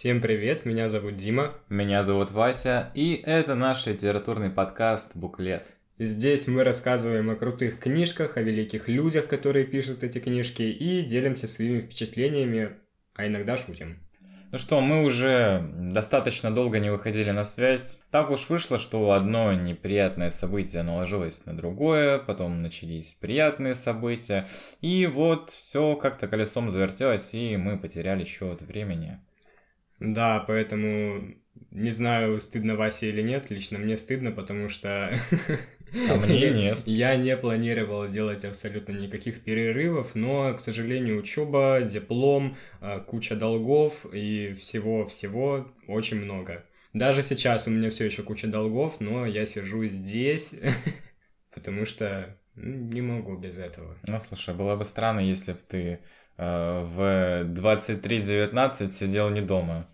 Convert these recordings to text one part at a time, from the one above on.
Всем привет, меня зовут Дима. Меня зовут Вася, и это наш литературный подкаст «Буклет». Здесь мы рассказываем о крутых книжках, о великих людях, которые пишут эти книжки, и делимся своими впечатлениями, а иногда шутим. Ну что, мы уже достаточно долго не выходили на связь. Так уж вышло, что одно неприятное событие наложилось на другое, потом начались приятные события, и вот все как-то колесом завертелось, и мы потеряли счет времени. Да, поэтому не знаю, стыдно Васе или нет, лично мне стыдно, потому что... А мне нет. Я не планировал делать абсолютно никаких перерывов, но, к сожалению, учеба, диплом, а, куча долгов и всего-всего очень много. Даже сейчас у меня все еще куча долгов, но я сижу здесь, потому что не могу без этого. Ну, слушай, было бы странно, если бы ты в 23.19 сидел не дома.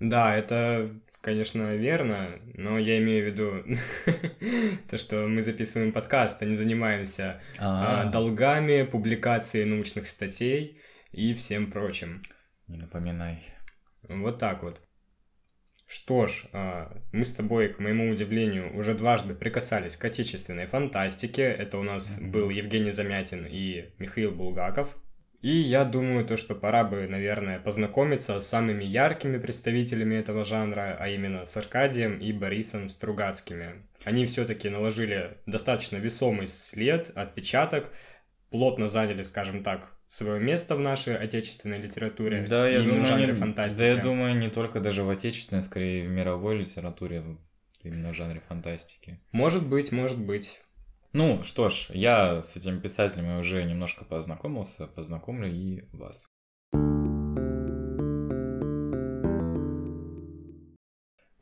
Да, это конечно, верно, но я имею в виду то, что мы записываем подкаст, а не занимаемся а, долгами, публикацией научных статей и всем прочим. Не напоминай. Вот так вот. Что ж, а, мы с тобой, к моему удивлению, уже дважды прикасались к отечественной фантастике. Это у нас был Евгений Замятин и Михаил Булгаков. И я думаю, то, что пора бы, наверное, познакомиться с самыми яркими представителями этого жанра, а именно с Аркадием и Борисом Стругацкими. Они все-таки наложили достаточно весомый след, отпечаток, плотно заняли, скажем так, свое место в нашей отечественной литературе да, я думаю, в жанре не, фантастики. Да, я думаю, не только даже в отечественной, скорее в мировой литературе, именно в жанре фантастики. Может быть, может быть. Ну что ж, я с этими писателями уже немножко познакомился, познакомлю и вас.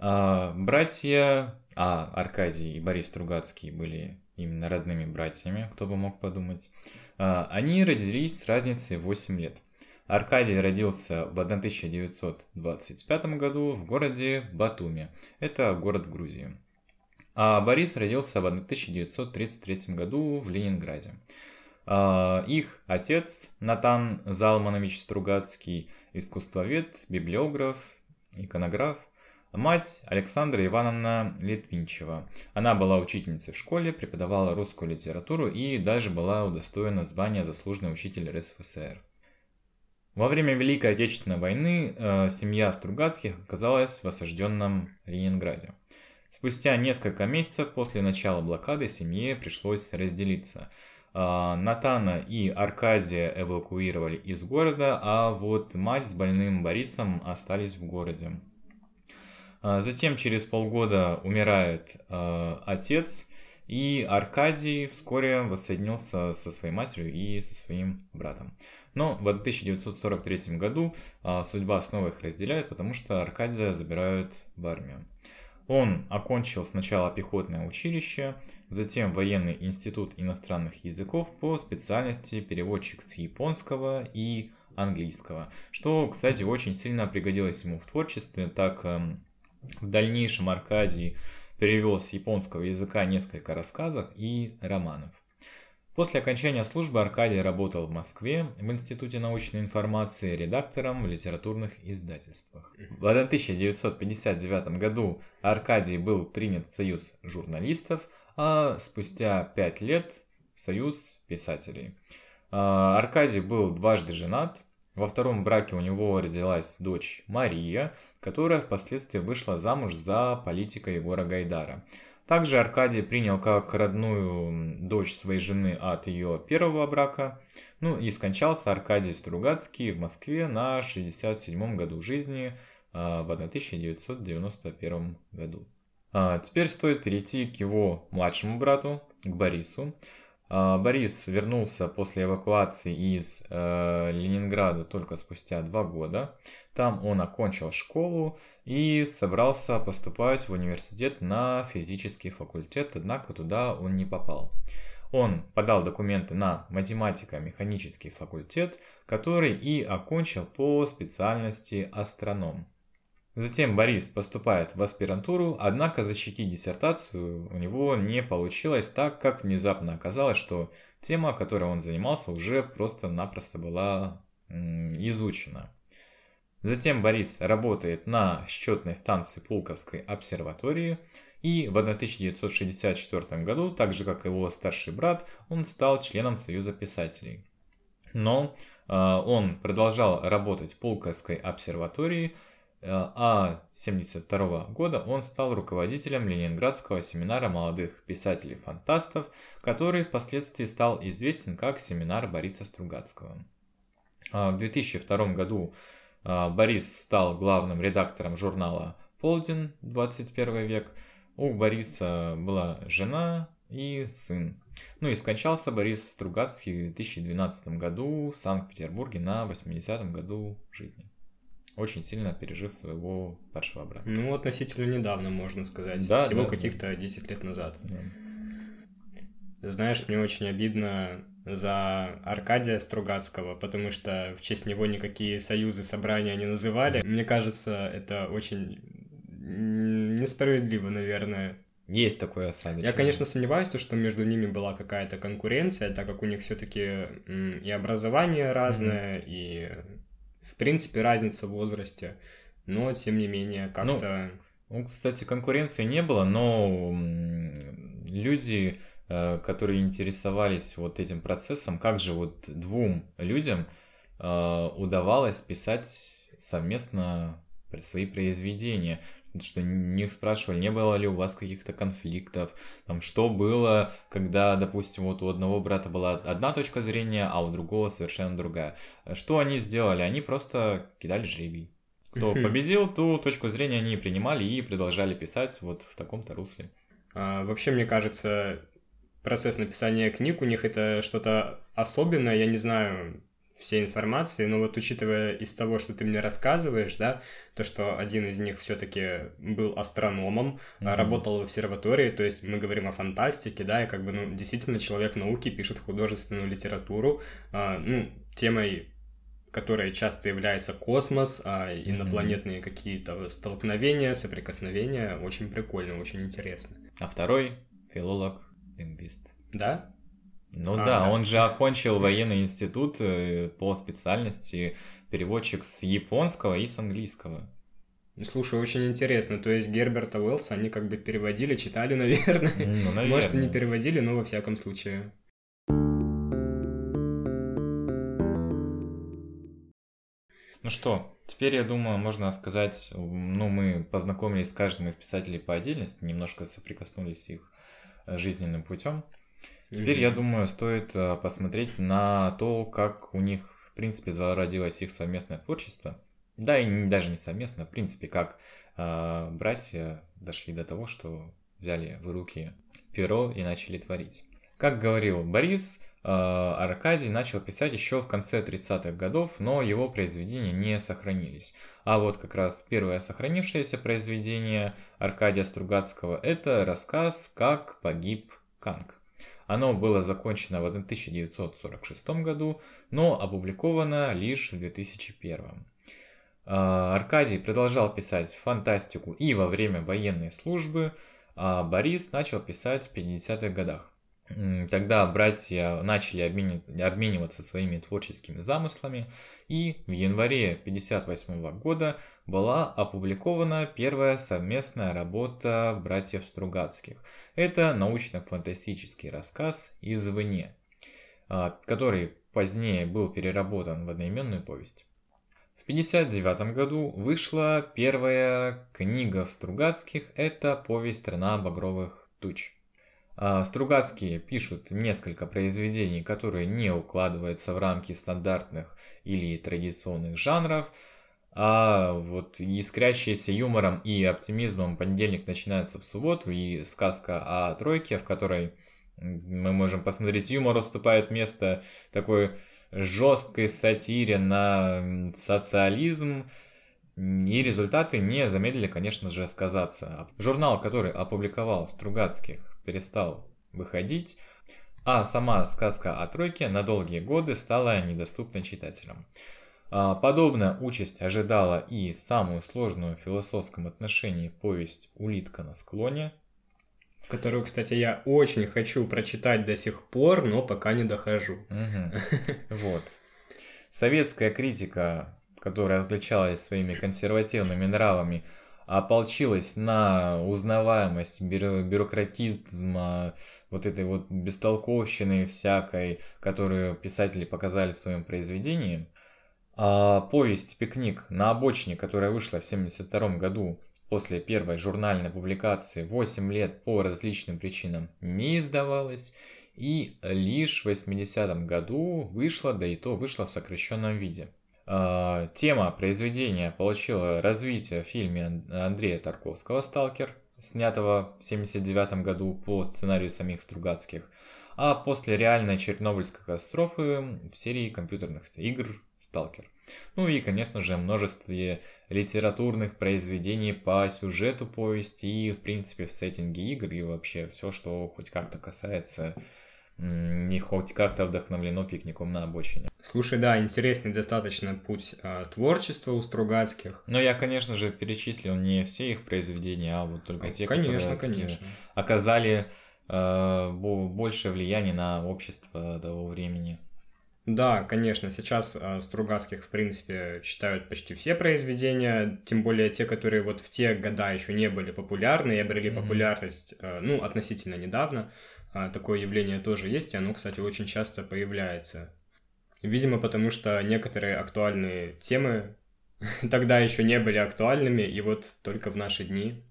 А, братья, а Аркадий и Борис Стругацкий были именно родными братьями, кто бы мог подумать. А, они родились с разницей 8 лет. Аркадий родился в 1925 году в городе Батуми. Это город в Грузии. А Борис родился в 1933 году в Ленинграде. А, их отец Натан Залманович Стругацкий, искусствовед, библиограф, иконограф. Мать Александра Ивановна Литвинчева. Она была учительницей в школе, преподавала русскую литературу и даже была удостоена звания заслуженный учитель РСФСР. Во время Великой Отечественной войны э, семья Стругацких оказалась в осажденном Ленинграде. Спустя несколько месяцев после начала блокады семье пришлось разделиться. А, Натана и Аркадия эвакуировали из города, а вот мать с больным Борисом остались в городе. А, затем через полгода умирает а, отец, и Аркадий вскоре воссоединился со своей матерью и со своим братом. Но в 1943 году судьба снова их разделяет, потому что Аркадия забирают в армию. Он окончил сначала пехотное училище, затем военный институт иностранных языков по специальности переводчик с японского и английского, что, кстати, очень сильно пригодилось ему в творчестве, так эм, в дальнейшем Аркадий перевел с японского языка несколько рассказов и романов. После окончания службы Аркадий работал в Москве в Институте научной информации редактором в литературных издательствах. В 1959 году Аркадий был принят в Союз журналистов, а спустя пять лет в Союз писателей. А, Аркадий был дважды женат. Во втором браке у него родилась дочь Мария, которая впоследствии вышла замуж за политика Егора Гайдара. Также Аркадий принял как родную дочь своей жены от ее первого брака. Ну и скончался Аркадий Стругацкий в Москве на 67-м году жизни а, в 1991 году. А, теперь стоит перейти к его младшему брату, к Борису. А, Борис вернулся после эвакуации из э, Ленинграда только спустя два года. Там он окончил школу и собрался поступать в университет на физический факультет, однако туда он не попал. Он подал документы на математико-механический факультет, который и окончил по специальности астроном. Затем Борис поступает в аспирантуру, однако защитить диссертацию у него не получилось, так как внезапно оказалось, что тема, которой он занимался, уже просто-напросто была изучена. Затем Борис работает на счетной станции Пулковской обсерватории, и в 1964 году, так же как его старший брат, он стал членом Союза писателей. Но э, он продолжал работать в Пулковской обсерватории, э, а с 1972 года он стал руководителем Ленинградского семинара молодых писателей-фантастов, который впоследствии стал известен как семинар Бориса Стругацкого. А в 2002 году Борис стал главным редактором журнала «Полдень. 21 век». У Бориса была жена и сын. Ну и скончался Борис Стругацкий в 2012 году в Санкт-Петербурге на 80-м году жизни. Очень сильно пережив своего старшего брата. Ну, относительно недавно, можно сказать. Да, Всего да, каких-то да. 10 лет назад. Да. Знаешь, мне очень обидно за Аркадия Стругацкого, потому что в честь него никакие союзы, собрания не называли. Мне кажется, это очень несправедливо, наверное. Есть такое осадочное. Я, конечно, сомневаюсь, что между ними была какая-то конкуренция, так как у них все-таки и образование разное, mm-hmm. и в принципе разница в возрасте. Но, тем не менее, как-то... Ну, ну кстати, конкуренции не было, но люди которые интересовались вот этим процессом, как же вот двум людям э, удавалось писать совместно свои произведения, что них спрашивали, не было ли у вас каких-то конфликтов, там, что было, когда, допустим, вот у одного брата была одна точка зрения, а у другого совершенно другая. Что они сделали? Они просто кидали жребий. Кто победил, ту точку зрения они принимали и продолжали писать вот в таком-то русле. А, вообще, мне кажется, процесс написания книг у них это что-то особенное, я не знаю всей информации, но вот учитывая из того, что ты мне рассказываешь, да, то, что один из них все-таки был астрономом, mm-hmm. работал в обсерватории, то есть мы говорим о фантастике, да, и как бы, ну, действительно человек науки пишет художественную литературу, а, ну, темой которой часто является космос, а инопланетные mm-hmm. какие-то столкновения, соприкосновения, очень прикольно, очень интересно. А второй филолог лингвист. Да? Ну а, да, да, он же окончил военный институт э, по специальности переводчик с японского и с английского. Слушай, очень интересно. То есть Герберта Уэллса они как бы переводили, читали, наверное. Ну, наверное. Может, и не переводили, но во всяком случае. Ну что, теперь, я думаю, можно сказать, ну, мы познакомились с каждым из писателей по отдельности, немножко соприкоснулись их жизненным путем. Теперь, mm-hmm. я думаю, стоит э, посмотреть на то, как у них, в принципе, зародилось их совместное творчество. Да, и не, даже не совместно, в принципе, как э, братья дошли до того, что взяли в руки перо и начали творить. Как говорил Борис, Аркадий начал писать еще в конце 30-х годов, но его произведения не сохранились. А вот как раз первое сохранившееся произведение Аркадия Стругацкого – это рассказ «Как погиб Канг». Оно было закончено в 1946 году, но опубликовано лишь в 2001. А, Аркадий продолжал писать фантастику и во время военной службы, а Борис начал писать в 50-х годах. Тогда братья начали обмениваться своими творческими замыслами, и в январе 1958 года была опубликована первая совместная работа братьев Стругацких. Это научно-фантастический рассказ «Извне», а, который позднее был переработан в одноименную повесть. В 1959 году вышла первая книга Стругацких, это повесть «Страна багровых туч». А, Стругацкие пишут несколько произведений, которые не укладываются в рамки стандартных или традиционных жанров, а вот искрящийся юмором и оптимизмом понедельник начинается в субботу и сказка о тройке, в которой мы можем посмотреть, юмор уступает место такой жесткой сатире на социализм, и результаты не замедлили, конечно же, сказаться. Журнал, который опубликовал Стругацких перестал выходить, а сама сказка о тройке на долгие годы стала недоступна читателям. А, подобная участь ожидала и самую сложную в философском отношении повесть «Улитка на склоне», которую, кстати, я очень хочу прочитать до сих пор, но пока не дохожу. Вот. Советская критика которая отличалась своими консервативными нравами, ополчилась на узнаваемость, бюро бюрократизм, вот этой вот бестолковщины всякой, которую писатели показали в своем произведении. А повесть «Пикник на обочине», которая вышла в 1972 году после первой журнальной публикации 8 лет по различным причинам не издавалась, и лишь в 80 году вышла, да и то вышла в сокращенном виде – тема произведения получила развитие в фильме Андрея Тарковского «Сталкер», снятого в 1979 году по сценарию самих Стругацких, а после реальной Чернобыльской катастрофы в серии компьютерных игр «Сталкер». Ну и, конечно же, множестве литературных произведений по сюжету повести и, в принципе, в сеттинге игр и вообще все, что хоть как-то касается не хоть как-то вдохновлено пикником на обочине. Слушай, да, интересный достаточно путь э, творчества у Стругацких. Но я, конечно же, перечислил не все их произведения, а вот только те, конечно, которые конечно. оказали э, большее влияние на общество того времени. Да, конечно, сейчас э, Стругацких, в принципе, читают почти все произведения, тем более те, которые вот в те года еще не были популярны и обрели mm-hmm. популярность, э, ну, относительно недавно. А, такое явление тоже есть, и оно, кстати, очень часто появляется. Видимо, потому что некоторые актуальные темы тогда еще не были актуальными, и вот только в наши дни.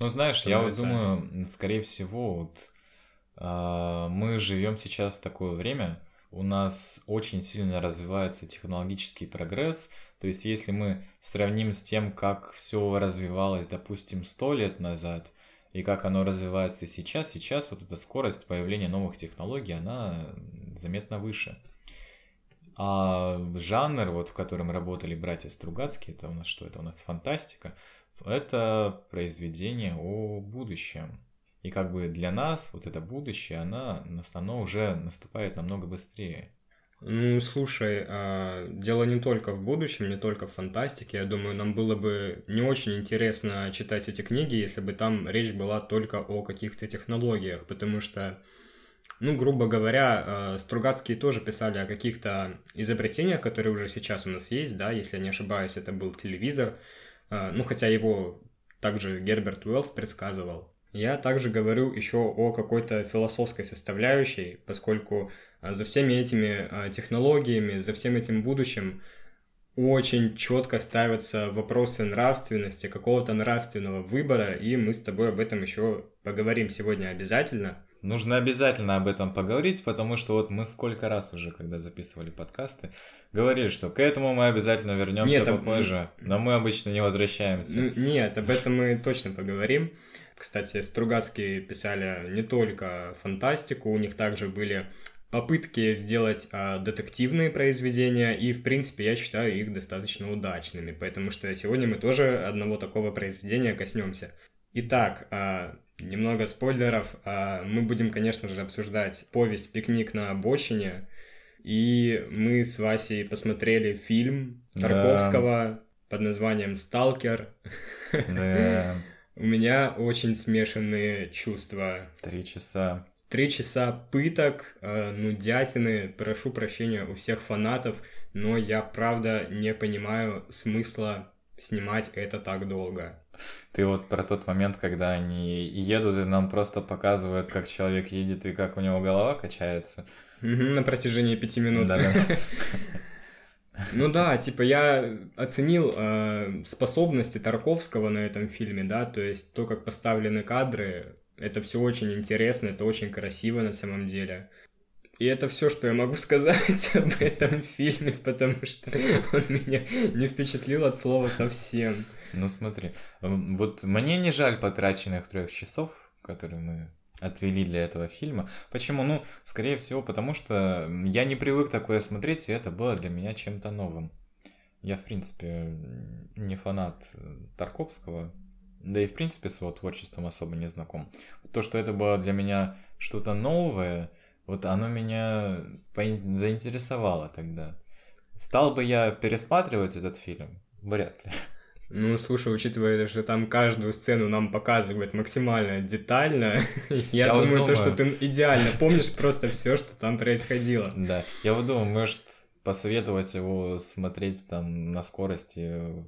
Ну, знаешь, я вот думаю, скорее всего, вот, э, мы живем сейчас в такое время, у нас очень сильно развивается технологический прогресс. То есть, если мы сравним с тем, как все развивалось, допустим, сто лет назад, и как оно развивается сейчас, сейчас вот эта скорость появления новых технологий, она заметно выше. А жанр, вот, в котором работали братья Стругацкие, это у нас что? Это у нас фантастика. Это произведение о будущем. И как бы для нас вот это будущее, она, оно уже наступает намного быстрее. Ну, слушай, а, дело не только в будущем, не только в фантастике. Я думаю, нам было бы не очень интересно читать эти книги, если бы там речь была только о каких-то технологиях, потому что, ну, грубо говоря, а, Стругацкие тоже писали о каких-то изобретениях, которые уже сейчас у нас есть, да, если я не ошибаюсь, это был телевизор, а, ну, хотя его также Герберт Уэллс предсказывал. Я также говорю еще о какой-то философской составляющей, поскольку а за всеми этими технологиями, за всем этим будущим очень четко ставятся вопросы нравственности, какого-то нравственного выбора, и мы с тобой об этом еще поговорим сегодня обязательно. Нужно обязательно об этом поговорить, потому что вот мы сколько раз уже, когда записывали подкасты, говорили, что к этому мы обязательно вернемся нет, попозже, об... но мы обычно не возвращаемся. Нет, об этом мы точно поговорим. Кстати, Стругацкие писали не только фантастику, у них также были попытки сделать а, детективные произведения, и, в принципе, я считаю их достаточно удачными, потому что сегодня мы тоже одного такого произведения коснемся. Итак, а, немного спойлеров. А, мы будем, конечно же, обсуждать повесть «Пикник на обочине», и мы с Васей посмотрели фильм Тарковского да. под названием «Сталкер». Да. У меня очень смешанные чувства. Три часа. Три часа пыток, э, нудятины, прошу прощения у всех фанатов, но я правда не понимаю смысла снимать это так долго. Ты вот про тот момент, когда они едут и нам просто показывают, как человек едет и как у него голова качается. На протяжении пяти минут. Да, да. Ну да, типа я оценил э, способности Тарковского на этом фильме, да, то есть то, как поставлены кадры, это все очень интересно, это очень красиво на самом деле. И это все, что я могу сказать об этом фильме, потому что он меня не впечатлил от слова совсем. Ну смотри, вот мне не жаль потраченных трех часов, которые мы отвели для этого фильма. Почему? Ну, скорее всего, потому что я не привык такое смотреть, и это было для меня чем-то новым. Я, в принципе, не фанат Тарковского, да и в принципе с его творчеством особо не знаком. То, что это было для меня что-то новое, вот оно меня заинтересовало тогда. Стал бы я пересматривать этот фильм? Вряд ли. Ну, слушай, учитывая, что там каждую сцену нам показывают максимально детально, я, я думаю, вот думаю, то, что ты идеально помнишь просто все, что там происходило. Да, я вот думаю, может, посоветовать его смотреть там на скорости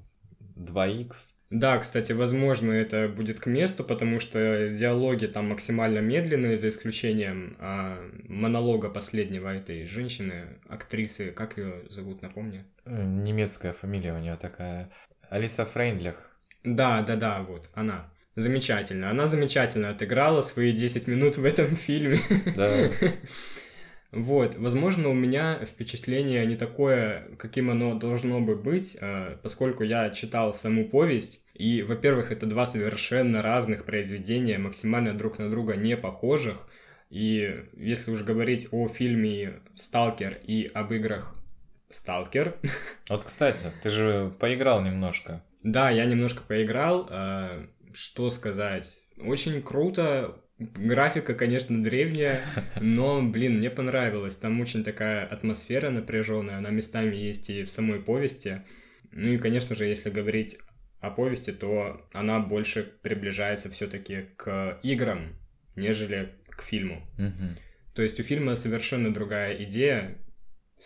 2х. Да, кстати, возможно, это будет к месту, потому что диалоги там максимально медленные, за исключением а, монолога последнего этой женщины, актрисы, как ее зовут, напомни? Немецкая фамилия у нее такая. Алиса Фрейндлях. Да, да, да, вот, она. Замечательно. Она замечательно отыграла свои 10 минут в этом фильме. Да. Вот, возможно, у меня впечатление не такое, каким оно должно бы быть, а, поскольку я читал саму повесть, и, во-первых, это два совершенно разных произведения, максимально друг на друга не похожих, и если уж говорить о фильме «Сталкер» и об играх «Сталкер». Вот, кстати, ты же поиграл немножко. Да, я немножко поиграл. А, что сказать? Очень круто, Графика, конечно, древняя, но, блин, мне понравилось. Там очень такая атмосфера напряженная, она местами есть и в самой повести. Ну и, конечно же, если говорить о повести, то она больше приближается все-таки к играм, нежели к фильму. Угу. То есть у фильма совершенно другая идея,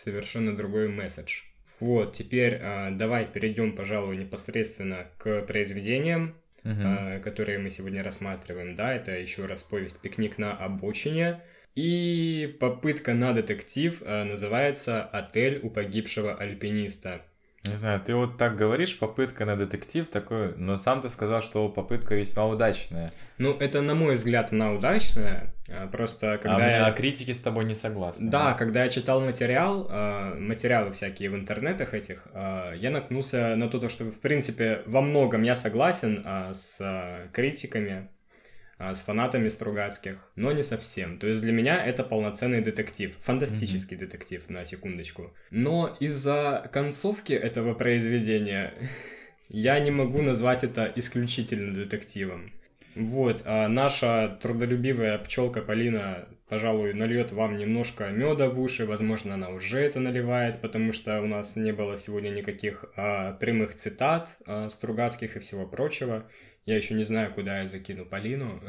совершенно другой месседж. Вот, теперь э, давай перейдем, пожалуй, непосредственно к произведениям uh-huh. которые мы сегодня рассматриваем, да, это еще раз повесть «Пикник на обочине», и попытка на детектив а, называется «Отель у погибшего альпиниста». Не знаю, ты вот так говоришь, попытка на детектив такой, но сам ты сказал, что попытка весьма удачная. Ну, это, на мой взгляд, она удачная, а, просто когда а я... А критики с тобой не согласны. Да, да, когда я читал материал, а, материалы всякие в интернетах этих, я наткнулся на то, что, в принципе, во многом я согласен с критиками, а, с фанатами Стругацких, но не совсем. То есть для меня это полноценный детектив, фантастический mm-hmm. детектив, на секундочку. Но из-за концовки этого произведения я не могу назвать это исключительно детективом. Вот, а наша трудолюбивая пчелка Полина, пожалуй, нальет вам немножко меда в уши, возможно, она уже это наливает, потому что у нас не было сегодня никаких а, прямых цитат а, Стругацких и всего прочего. Я еще не знаю, куда я закину Полину.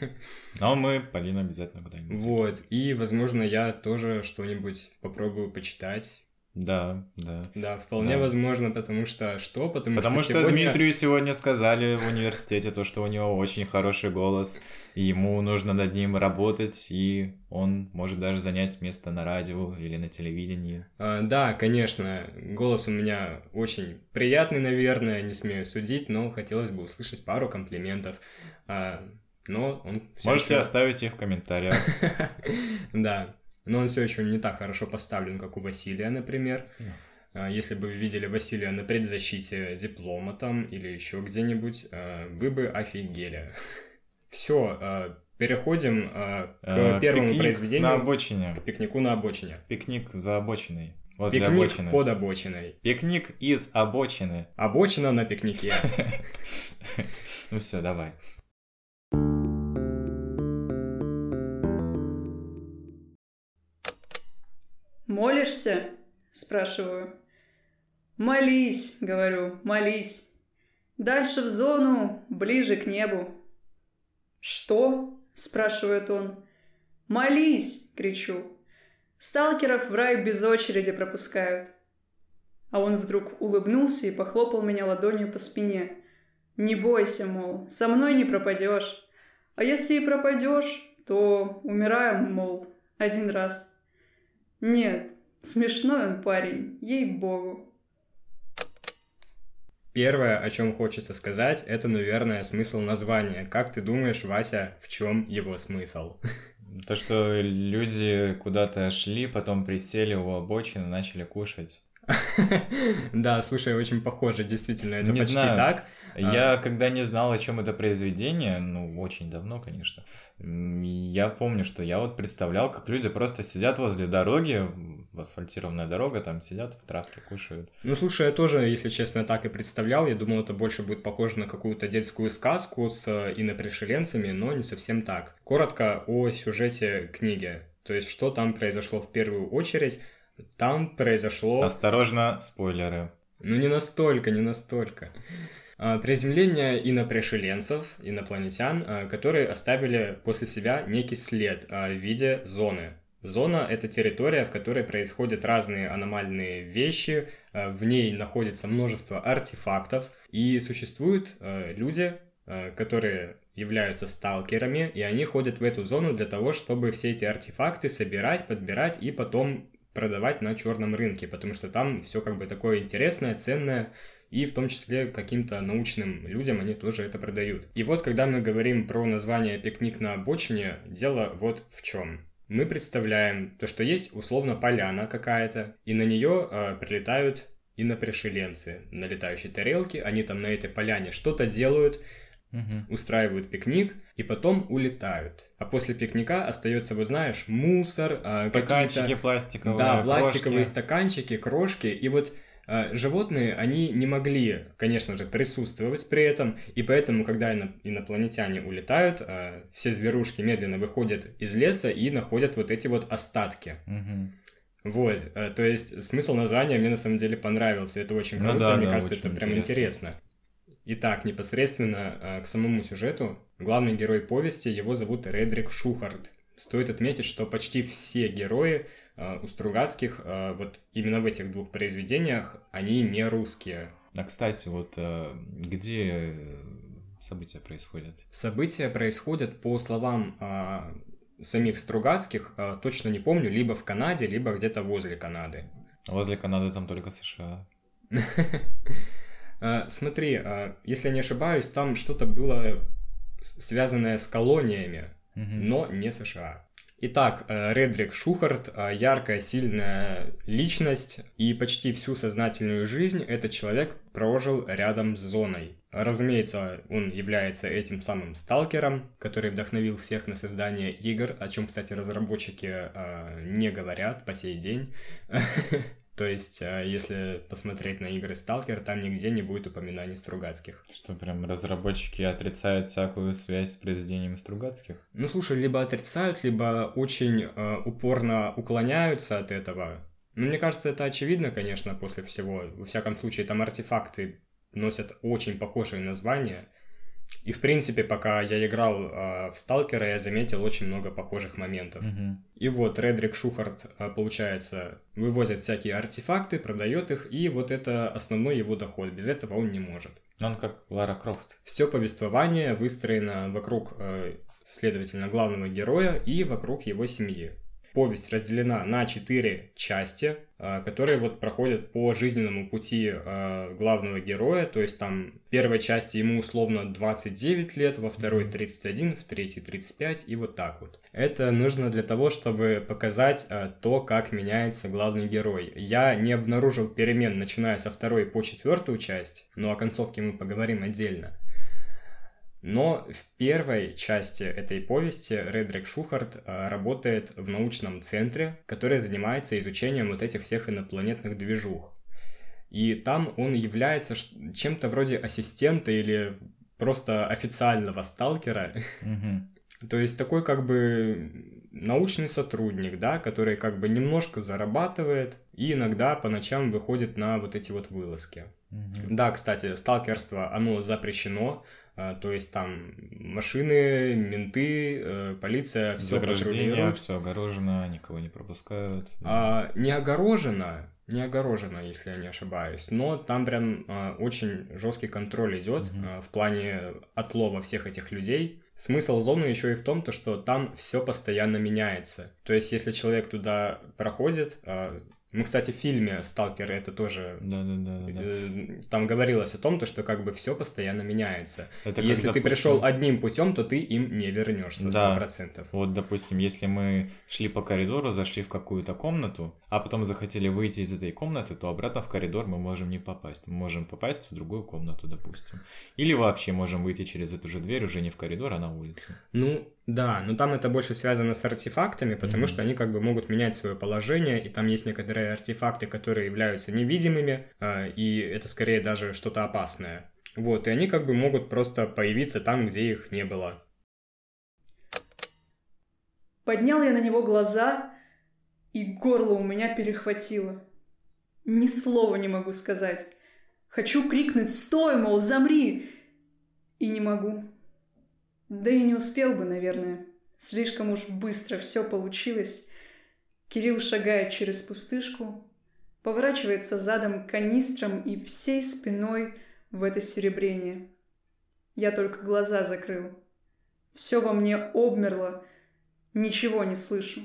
Но мы Полину обязательно куда-нибудь. Вот. И, возможно, я тоже что-нибудь попробую почитать. Да, да. Да, вполне да. возможно, потому что что? Потому, потому что, что сегодня... Дмитрию сегодня сказали в университете то, что у него очень хороший голос, и ему нужно над ним работать, и он может даже занять место на радио или на телевидении. А, да, конечно, голос у меня очень приятный, наверное, не смею судить, но хотелось бы услышать пару комплиментов. А, но он... Можете еще... оставить их в комментариях. Да, но он все еще не так хорошо поставлен, как у Василия, например. Yeah. Если бы вы видели Василия на предзащите диплома там или еще где-нибудь, а, вы бы офигели. Все, а, переходим а, к а, первому произведению. на обочине. К пикнику на обочине. Пикник за обочиной. Возле Пикник обочины. под обочиной. Пикник из обочины. Обочина на пикнике. Ну все, давай. «Молишься?» – спрашиваю. «Молись», – говорю, – «молись. Дальше в зону, ближе к небу». «Что?» – спрашивает он. «Молись!» – кричу. Сталкеров в рай без очереди пропускают. А он вдруг улыбнулся и похлопал меня ладонью по спине. «Не бойся, мол, со мной не пропадешь. А если и пропадешь, то умираем, мол, один раз». Нет, смешной он парень, ей-богу. Первое, о чем хочется сказать, это, наверное, смысл названия. Как ты думаешь, Вася, в чем его смысл? То, что люди куда-то шли, потом присели у обочины, начали кушать. Да, слушай, очень похоже, действительно, это почти так. Я, а. когда не знал, о чем это произведение, ну, очень давно, конечно, я помню, что я вот представлял, как люди просто сидят возле дороги, асфальтированная дорога, там сидят в травке, кушают. Ну, слушай, я тоже, если честно, так и представлял. Я думал, это больше будет похоже на какую-то детскую сказку с инопришеленцами, но не совсем так. Коротко о сюжете книги. То есть, что там произошло в первую очередь. Там произошло... Осторожно, спойлеры. Ну, не настолько, не настолько. А, приземление инопришеленцев, инопланетян, а, которые оставили после себя некий след а, в виде зоны. Зона — это территория, в которой происходят разные аномальные вещи, в ней находится множество артефактов, и существуют люди, которые являются сталкерами, и они ходят в эту зону для того, чтобы все эти артефакты собирать, подбирать и потом продавать на черном рынке, потому что там все как бы такое интересное, ценное, и в том числе каким-то научным людям они тоже это продают. И вот когда мы говорим про название «Пикник на обочине», дело вот в чем мы представляем то, что есть условно поляна какая-то, и на нее э, прилетают инопришеленцы на летающей тарелке, они там на этой поляне что-то делают, угу. устраивают пикник и потом улетают. А после пикника остается, вот знаешь, мусор, э, стаканчики пластиковые, да, пластиковые крошки. стаканчики, крошки, и вот животные, они не могли, конечно же, присутствовать при этом, и поэтому, когда инопланетяне улетают, а, все зверушки медленно выходят из леса и находят вот эти вот остатки. Угу. Вот, а, то есть смысл названия мне на самом деле понравился, это очень ну круто, ну, да, мне да, кажется, это прям интересно. Итак, непосредственно к самому сюжету, главный герой повести, его зовут Редрик Шухард. Стоит отметить, что почти все герои у Стругацких э, вот именно в этих двух произведениях они не русские. А, кстати, вот э, где события происходят? События происходят, по словам самих Стругацких, точно не помню, либо в Канаде, либо где-то возле Канады. Возле Канады там только США. Смотри, если я не ошибаюсь, там что-то было связанное с колониями, но не США. Итак, э, Редрик Шухарт э, – яркая, сильная личность, и почти всю сознательную жизнь этот человек прожил рядом с зоной. Разумеется, он является этим самым сталкером, который вдохновил всех на создание игр, о чем, кстати, разработчики э, не говорят по сей день. То есть, а, если посмотреть на игры Сталкер, там нигде не будет упоминаний Стругацких. Что, прям разработчики отрицают всякую связь с произведением Стругацких? Ну, слушай, либо отрицают, либо очень э, упорно уклоняются от этого. Ну, мне кажется, это очевидно, конечно, после всего. Во всяком случае, там артефакты носят очень похожие названия. И, в принципе, пока я играл э, в Сталкера, я заметил очень много похожих моментов. Угу. И вот Редрик Шухарт, э, получается, вывозит всякие артефакты, продает их, и вот это основной его доход. Без этого он не может. Он как Лара Крофт. Все повествование выстроено вокруг, э, следовательно, главного героя и вокруг его семьи повесть разделена на четыре части, а, которые вот проходят по жизненному пути а, главного героя, то есть там в первой части ему условно 29 лет, во второй 31, в третьей 35 и вот так вот. Это нужно для того, чтобы показать а, то, как меняется главный герой. Я не обнаружил перемен, начиная со второй по четвертую часть, но о концовке мы поговорим отдельно. Но в первой части этой повести Редрик Шухарт э, работает в научном центре, который занимается изучением вот этих всех инопланетных движух. И там он является чем-то вроде ассистента или просто официального сталкера. То есть такой как бы научный сотрудник, да, который как бы немножко зарабатывает и иногда по ночам выходит на вот эти вот вылазки. Угу. Да, кстати, сталкерство, оно запрещено, то есть там машины, менты, э, полиция, все Заграждение, все огорожено, никого не пропускают. А, не огорожено, не огорожено, если я не ошибаюсь, но там прям а, очень жесткий контроль идет угу. а, в плане отлова всех этих людей. Смысл зоны еще и в том, то, что там все постоянно меняется. То есть, если человек туда проходит, мы, кстати, в фильме «Сталкеры» это тоже... Да, да, да, да. Э, там говорилось о том, то, что как бы все постоянно меняется. Это если как, ты допустим... пришел одним путем, то ты им не вернешься 100%. Да. Вот, допустим, если мы шли по коридору, зашли в какую-то комнату, а потом захотели выйти из этой комнаты, то обратно в коридор мы можем не попасть. Мы можем попасть в другую комнату, допустим. Или вообще можем выйти через эту же дверь уже не в коридор, а на улицу. Ну, да, но там это больше связано с артефактами, потому mm-hmm. что они как бы могут менять свое положение, и там есть некоторые артефакты, которые являются невидимыми, э, и это скорее даже что-то опасное. Вот, и они как бы могут просто появиться там, где их не было. Поднял я на него глаза, и горло у меня перехватило. Ни слова не могу сказать. Хочу крикнуть «Стой, мол, замри!» И не могу. Да и не успел бы, наверное. Слишком уж быстро все получилось. Кирилл шагает через пустышку, поворачивается задом к канистрам и всей спиной в это серебрение. Я только глаза закрыл. Все во мне обмерло, ничего не слышу.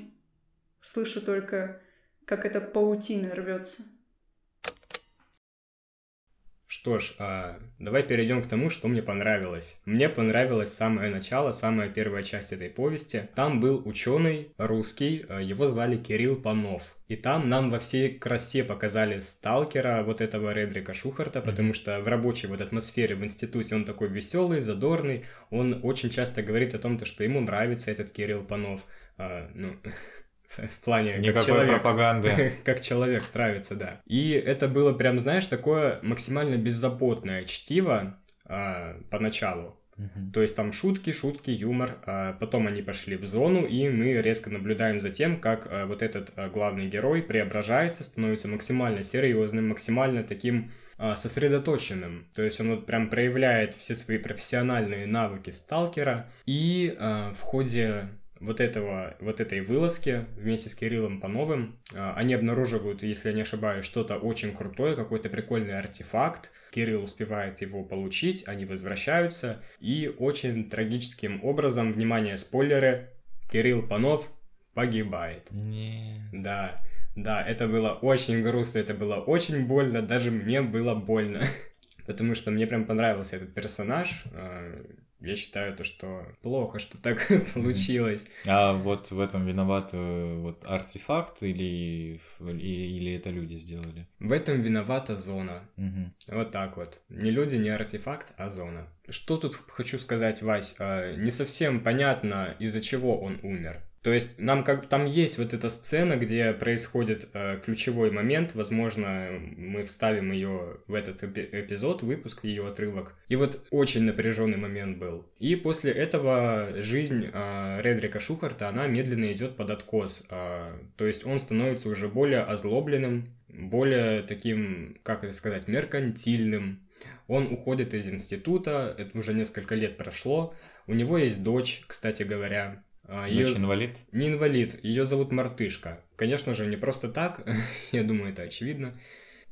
Слышу только, как эта паутина рвется. Что ж, а, давай перейдем к тому, что мне понравилось. Мне понравилось самое начало, самая первая часть этой повести. Там был ученый русский, а, его звали Кирилл Панов. И там нам во всей красе показали сталкера вот этого Редрика Шухарта, потому что в рабочей вот атмосфере в институте он такой веселый, задорный, он очень часто говорит о том, что ему нравится этот Кирилл Панов. А, ну, в плане Никакой как человек, пропаганды. как человек нравится, да. И это было прям, знаешь, такое максимально беззаботное чтиво а, поначалу. Мгм. То есть там шутки, шутки, юмор. а потом они пошли в зону, и мы резко наблюдаем за тем, как а, вот этот главный герой преображается, становится максимально серьезным, максимально таким сосредоточенным. То есть он вот прям проявляет все свои профессиональные навыки сталкера. И в ходе вот этого, вот этой вылазки вместе с Кириллом Пановым а, они обнаруживают, если я не ошибаюсь, что-то очень крутое, какой-то прикольный артефакт. Кирилл успевает его получить, они возвращаются, и очень трагическим образом, внимание, спойлеры, Кирилл Панов погибает. Не. Да, да, это было очень грустно, это было очень больно, даже мне было больно. Потому что мне прям понравился этот персонаж. Я считаю то, что плохо, что так получилось. А вот в этом виноват э, вот артефакт или, или, это люди сделали? В этом виновата зона. Мгм. Вот так вот. Не люди, не артефакт, а зона. Что тут хочу сказать, Вась? А, Не совсем понятно, из-за чего он умер. То есть нам как там есть вот эта сцена, где происходит э, ключевой момент, возможно, мы вставим ее в этот эпи- эпизод, выпуск ее отрывок. И вот очень напряженный момент был. И после этого жизнь э, Редрика Шухарта, она медленно идет под откос. А, то есть он становится уже более озлобленным, более таким, как это сказать, меркантильным. Он уходит из института, это уже несколько лет прошло. У него есть дочь, кстати говоря. А, её- Дочь инвалид? не инвалид, ее зовут Мартышка. Конечно же, не просто так, я думаю, это очевидно.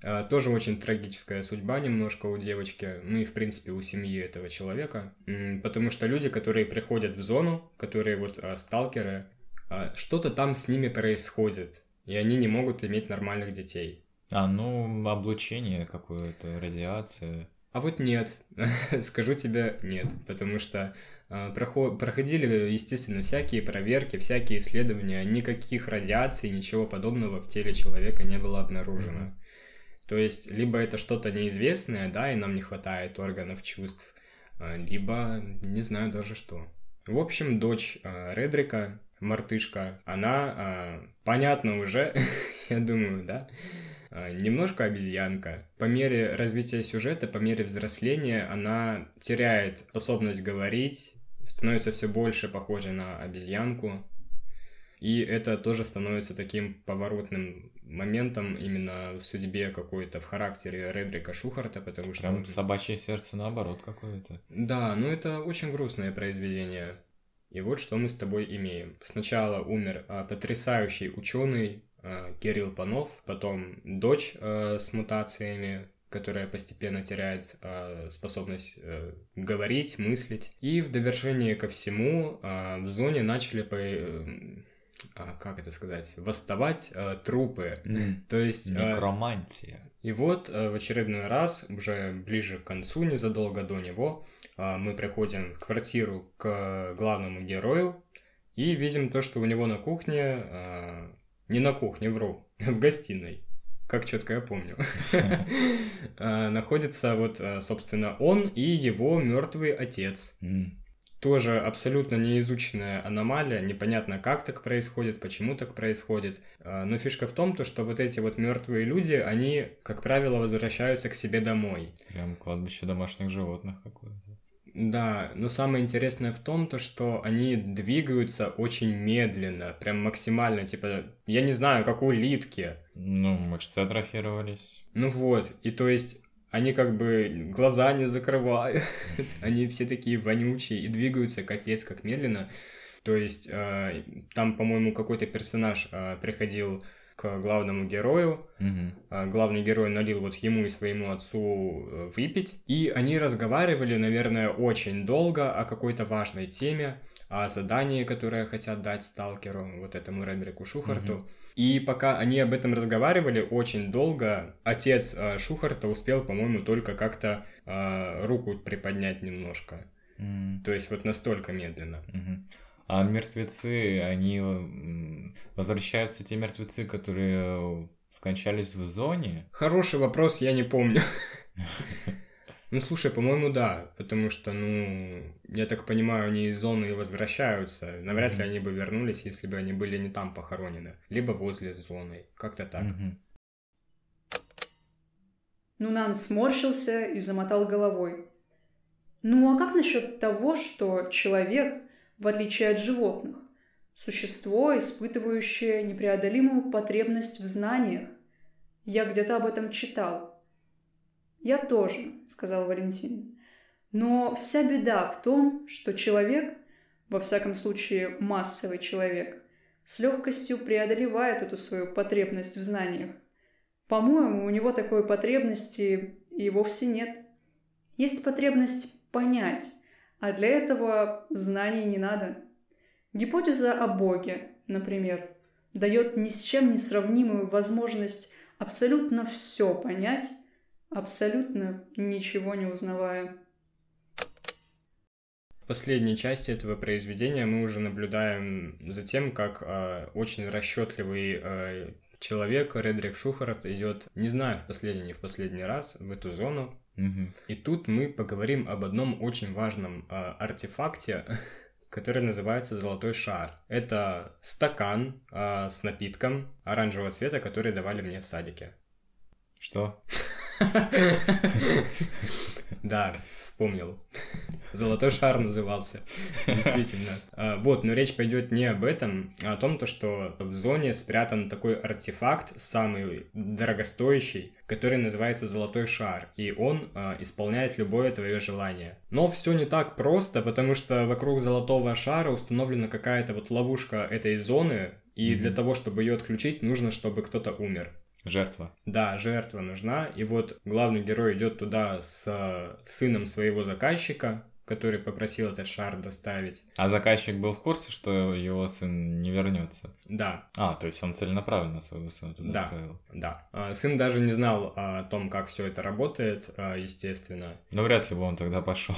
А, Тоже очень трагическая судьба немножко у девочки, ну и в принципе у семьи этого человека. Потому что люди, которые приходят в зону, которые вот а, сталкеры, а, что-то там с ними происходит, и они не могут иметь нормальных детей. А, ну, облучение какое-то, радиация. А вот нет, скажу тебе нет, потому что а, проходили, естественно, всякие проверки, всякие исследования, никаких радиаций, ничего подобного в теле человека не было обнаружено. То есть, либо это что-то неизвестное, да, и нам не хватает органов чувств, а, либо не знаю даже что. В общем, дочь а, Редрика, мартышка, она, понятно уже, я думаю, да, немножко обезьянка. По мере развития сюжета, по мере взросления, она теряет способность говорить, становится все больше похожей на обезьянку. И это тоже становится таким поворотным моментом именно в судьбе какой-то, в характере Редрика Шухарта, потому что... Прям он- собачье сердце наоборот какое-то. Да, ну это очень грустное произведение. И вот что мы с тобой имеем. Сначала умер а, потрясающий ученый а, Кирилл Панов, потом дочь а, с мутациями, которая постепенно теряет а, способность э, говорить, мыслить. И в довершение ко всему а, в зоне начали по, эм, а, как это сказать, восставать а, трупы. То есть а, Некромантия. и вот э, в очередной раз, уже ближе к концу, незадолго до него, а, мы приходим в квартиру к главному герою и видим то, что у него на кухне, а, не на кухне, вру, в гостиной, как четко я помню, а, находится вот, а, собственно, он и его мертвый отец. Тоже абсолютно неизученная аномалия, непонятно, как так происходит, почему так происходит. А, Но фишка в том, то, что вот эти вот мертвые люди, они, как правило, возвращаются к себе домой. Прям кладбище домашних животных какое-то. Да, но самое интересное в том, то, что они двигаются очень медленно, прям максимально, типа, я не знаю, как улитки. Ну, мышцы атрофировались. Ну вот, и то есть они как бы глаза не закрывают, они все такие вонючие и двигаются капец как медленно. То есть э, там, по-моему, какой-то персонаж э, приходил к главному герою. Мгм. Главный герой налил вот ему и своему отцу э, выпить. И они разговаривали, наверное, очень долго о какой-то важной теме, о задании, которое хотят дать сталкеру, вот этому Редрику Шухарту. Мгм. И пока они об этом разговаривали очень долго, отец э, Шухарта успел, по-моему, только как-то э, руку приподнять немножко. М. То есть вот настолько медленно. Мгм. А мертвецы, они возвращаются те мертвецы, которые э, скончались в зоне? Хороший вопрос, я не помню. Ну, слушай, по-моему, да, потому что, ну, я так понимаю, они из зоны и возвращаются. Навряд ли Мгм. они бы вернулись, если бы они были не там похоронены, либо возле зоны. Как-то так. Мгм. Нунан сморщился и замотал головой. Ну а как насчет того, что человек, в отличие от животных, существо, испытывающее непреодолимую потребность в знаниях? Я где-то об этом читал. Я тоже, сказал Валентин. Но вся беда в том, что человек, во всяком случае массовый человек, с легкостью преодолевает эту свою потребность в знаниях. По-моему, у него такой потребности и вовсе нет. Есть потребность понять, а для этого знаний не надо. Гипотеза о Боге, например, дает ни с чем не сравнимую возможность абсолютно все понять, абсолютно ничего не узнавая. В последней части этого произведения мы уже наблюдаем за тем, как э, очень расчетливый э, человек, Редрик Шухарт, идет, не знаю, в последний, не в последний раз, в эту зону. И тут мы поговорим об одном очень важном э, артефакте, который называется золотой шар. Это стакан э, с напитком оранжевого цвета, который давали мне в садике. Что? Да, вспомнил. Золотой шар назывался. Действительно. А, Вот, но речь пойдет не об этом, а о том, то, что в зоне спрятан такой артефакт, самый дорогостоящий, который называется золотой шар, и он а, исполняет любое твое желание. Но все не так просто, потому что вокруг золотого шара установлена какая-то вот ловушка этой зоны, и Мгм. для того, чтобы ее отключить, нужно, чтобы кто-то умер. Жертва. Да, жертва нужна, и вот главный герой идет туда с э, сыном своего заказчика, который попросил этот шар доставить. А заказчик был в курсе, что его сын не вернется? Да, А, то есть он целенаправленно своего сына туда Да. отправил. да. А, Сын даже не знал о том, как все это работает, а, естественно. Но вряд ли бы он тогда пошел.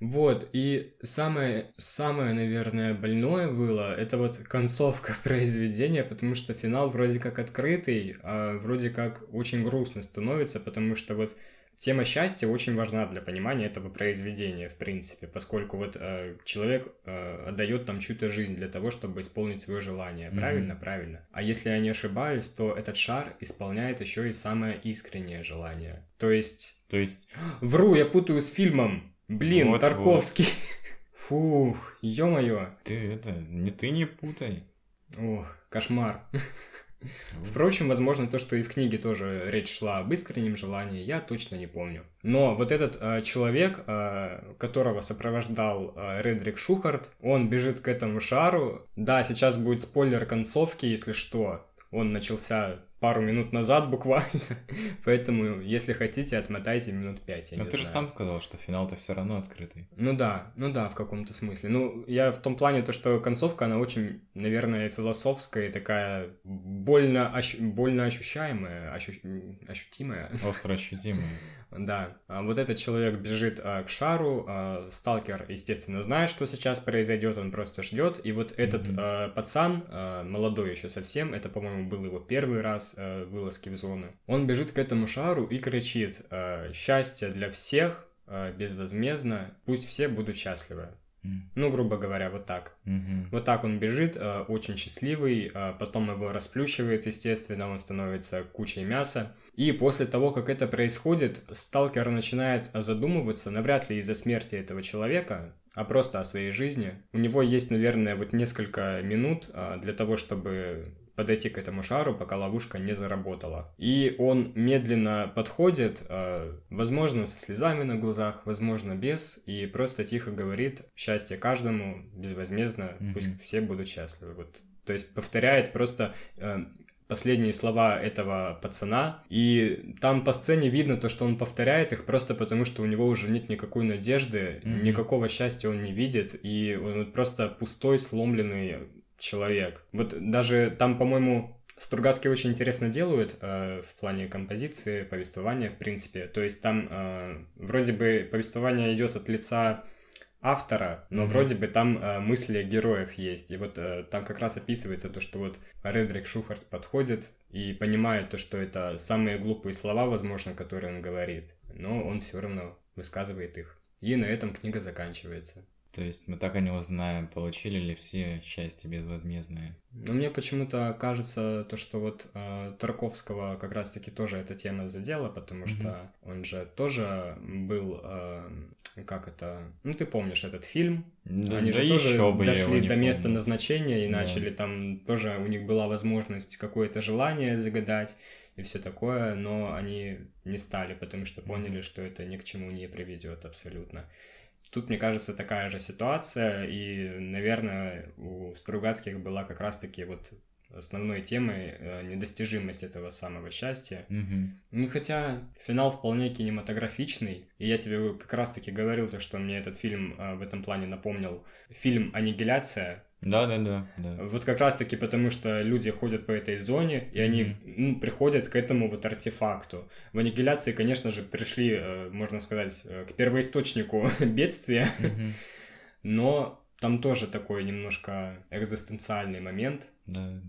Вот, и самое, самое, наверное, больное было, это вот концовка произведения, потому что финал вроде как открытый, а вроде как очень грустно становится, потому что вот тема счастья очень важна для понимания этого произведения, в принципе, поскольку вот э, человек э, отдает там чью-то жизнь для того, чтобы исполнить свое желание. Правильно? Правильно. А если я не ошибаюсь, то этот шар исполняет еще и самое искреннее желание. То есть То есть, Вру, я путаю с фильмом. Блин, Вот, Тарковский. Фух, ё-моё. ты это, не ты не путай. Ох, кошмар. Впрочем, возможно, то, что и в книге тоже речь шла об искреннем желании, я точно не помню. Но вот этот э, человек, э, которого сопровождал э, Редрик Шухарт, он бежит к этому шару. Да, сейчас будет спойлер концовки, если что. Он начался пару минут назад буквально. Поэтому, если хотите, отмотайте минут пять, Но ты же знаю. сам сказал, что финал-то все равно открытый. Ну да, ну да, в каком-то смысле. Ну, я в том плане, то, что концовка, она очень, наверное, философская и такая больно, ощу- больно ощущаемая, ощу- ощутимая. Остро ощутимый. Да, А вот этот человек бежит а, к шару, а, сталкер, естественно, знает, что сейчас произойдет, он просто ждет, и вот этот а, пацан, молодой еще совсем, это, по-моему, был его первый раз вылазки в зону, он бежит к этому шару и кричит «Счастье для всех, безвозмездно, пусть все будут счастливы». Ну, грубо говоря, вот так. Мгм. Вот так он бежит, э, очень счастливый, э, потом его расплющивает, естественно, он становится кучей мяса. И после того, как это происходит, сталкер начинает задумываться, навряд ли из-за смерти этого человека, а просто о своей жизни. У него есть, наверное, вот несколько минут э, для того, чтобы подойти к этому шару, пока ловушка не заработала. И он медленно подходит, э, возможно, со слезами на глазах, возможно, без, и просто тихо говорит «счастье каждому, безвозмездно, mm-hmm. пусть все будут счастливы». Вот. То есть повторяет просто э, последние слова этого пацана, и там по сцене видно то, что он повторяет их просто потому, что у него уже нет никакой надежды, mm-hmm. никакого счастья он не видит, и он просто пустой, сломленный человек. Вот даже там, по-моему, Стругацкие очень интересно делают э, в плане композиции, повествования, в принципе. То есть там э, вроде бы повествование идет от лица автора, но mm-hmm. вроде бы там э, мысли героев есть. И вот э, там как раз описывается то, что вот Редрик Шухарт подходит и понимает то, что это самые глупые слова, возможно, которые он говорит, но он все равно высказывает их. И на этом книга заканчивается. То есть мы так и не узнаем, получили ли все счастье безвозмездное. Но мне почему-то кажется, то, что вот э, Тарковского как раз-таки тоже эта тема задела, потому mm-hmm. что он же тоже был, э, как это, ну ты помнишь этот фильм? Да, Они да же тоже бы дошли до места помню. назначения и да. начали там тоже у них была возможность какое-то желание загадать и все такое, но они не стали, потому что поняли, mm-hmm. что это ни к чему не приведет абсолютно. Тут, мне кажется, такая же ситуация, и, наверное, у Стругацких была как раз-таки вот основной темой э, недостижимость этого самого счастья. Угу. Ну, хотя финал вполне кинематографичный, и я тебе как раз-таки говорил то, что мне этот фильм э, в этом плане напомнил фильм «Аннигиляция», да, да, да, да. Вот как раз-таки потому, что люди ходят по этой зоне, и они mm-hmm. ну, приходят к этому вот артефакту. В аннигиляции, конечно же, пришли, э, можно сказать, э, к первоисточнику бедствия, mm-hmm. но там тоже такой немножко экзистенциальный момент. Да, да.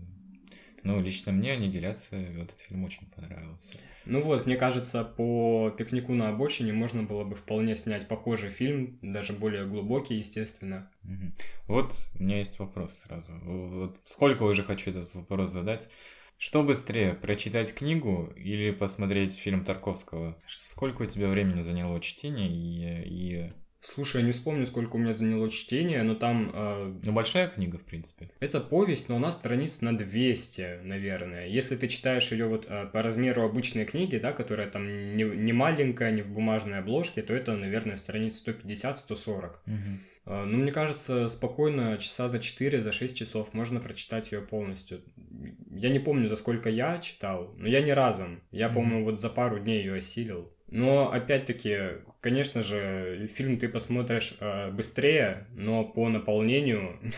Ну, лично мне «Аннигиляция» этот фильм очень понравился. Ну вот, мне кажется, по «Пикнику на обочине» можно было бы вполне снять похожий фильм, даже более глубокий, естественно. Угу. Вот у меня есть вопрос сразу. Вот сколько уже хочу этот вопрос задать. Что быстрее, прочитать книгу или посмотреть фильм Тарковского? Сколько у тебя времени заняло чтение и, и Слушай, я не вспомню, сколько у меня заняло чтение, но там... Э, ну, большая книга, в принципе. Это повесть, но она страниц на 200, наверное. Если ты читаешь ее вот э, по размеру обычной книги, да, которая там не, не маленькая, не в бумажной обложке, то это, наверное, страниц 150-140. Угу. Э, ну, мне кажется, спокойно, часа за 4, за 6 часов можно прочитать ее полностью. Я не помню, за сколько я читал, но я не разом. Я, угу. по-моему, вот за пару дней ее осилил. Но опять-таки, конечно же, фильм ты посмотришь э, быстрее, но по наполнению.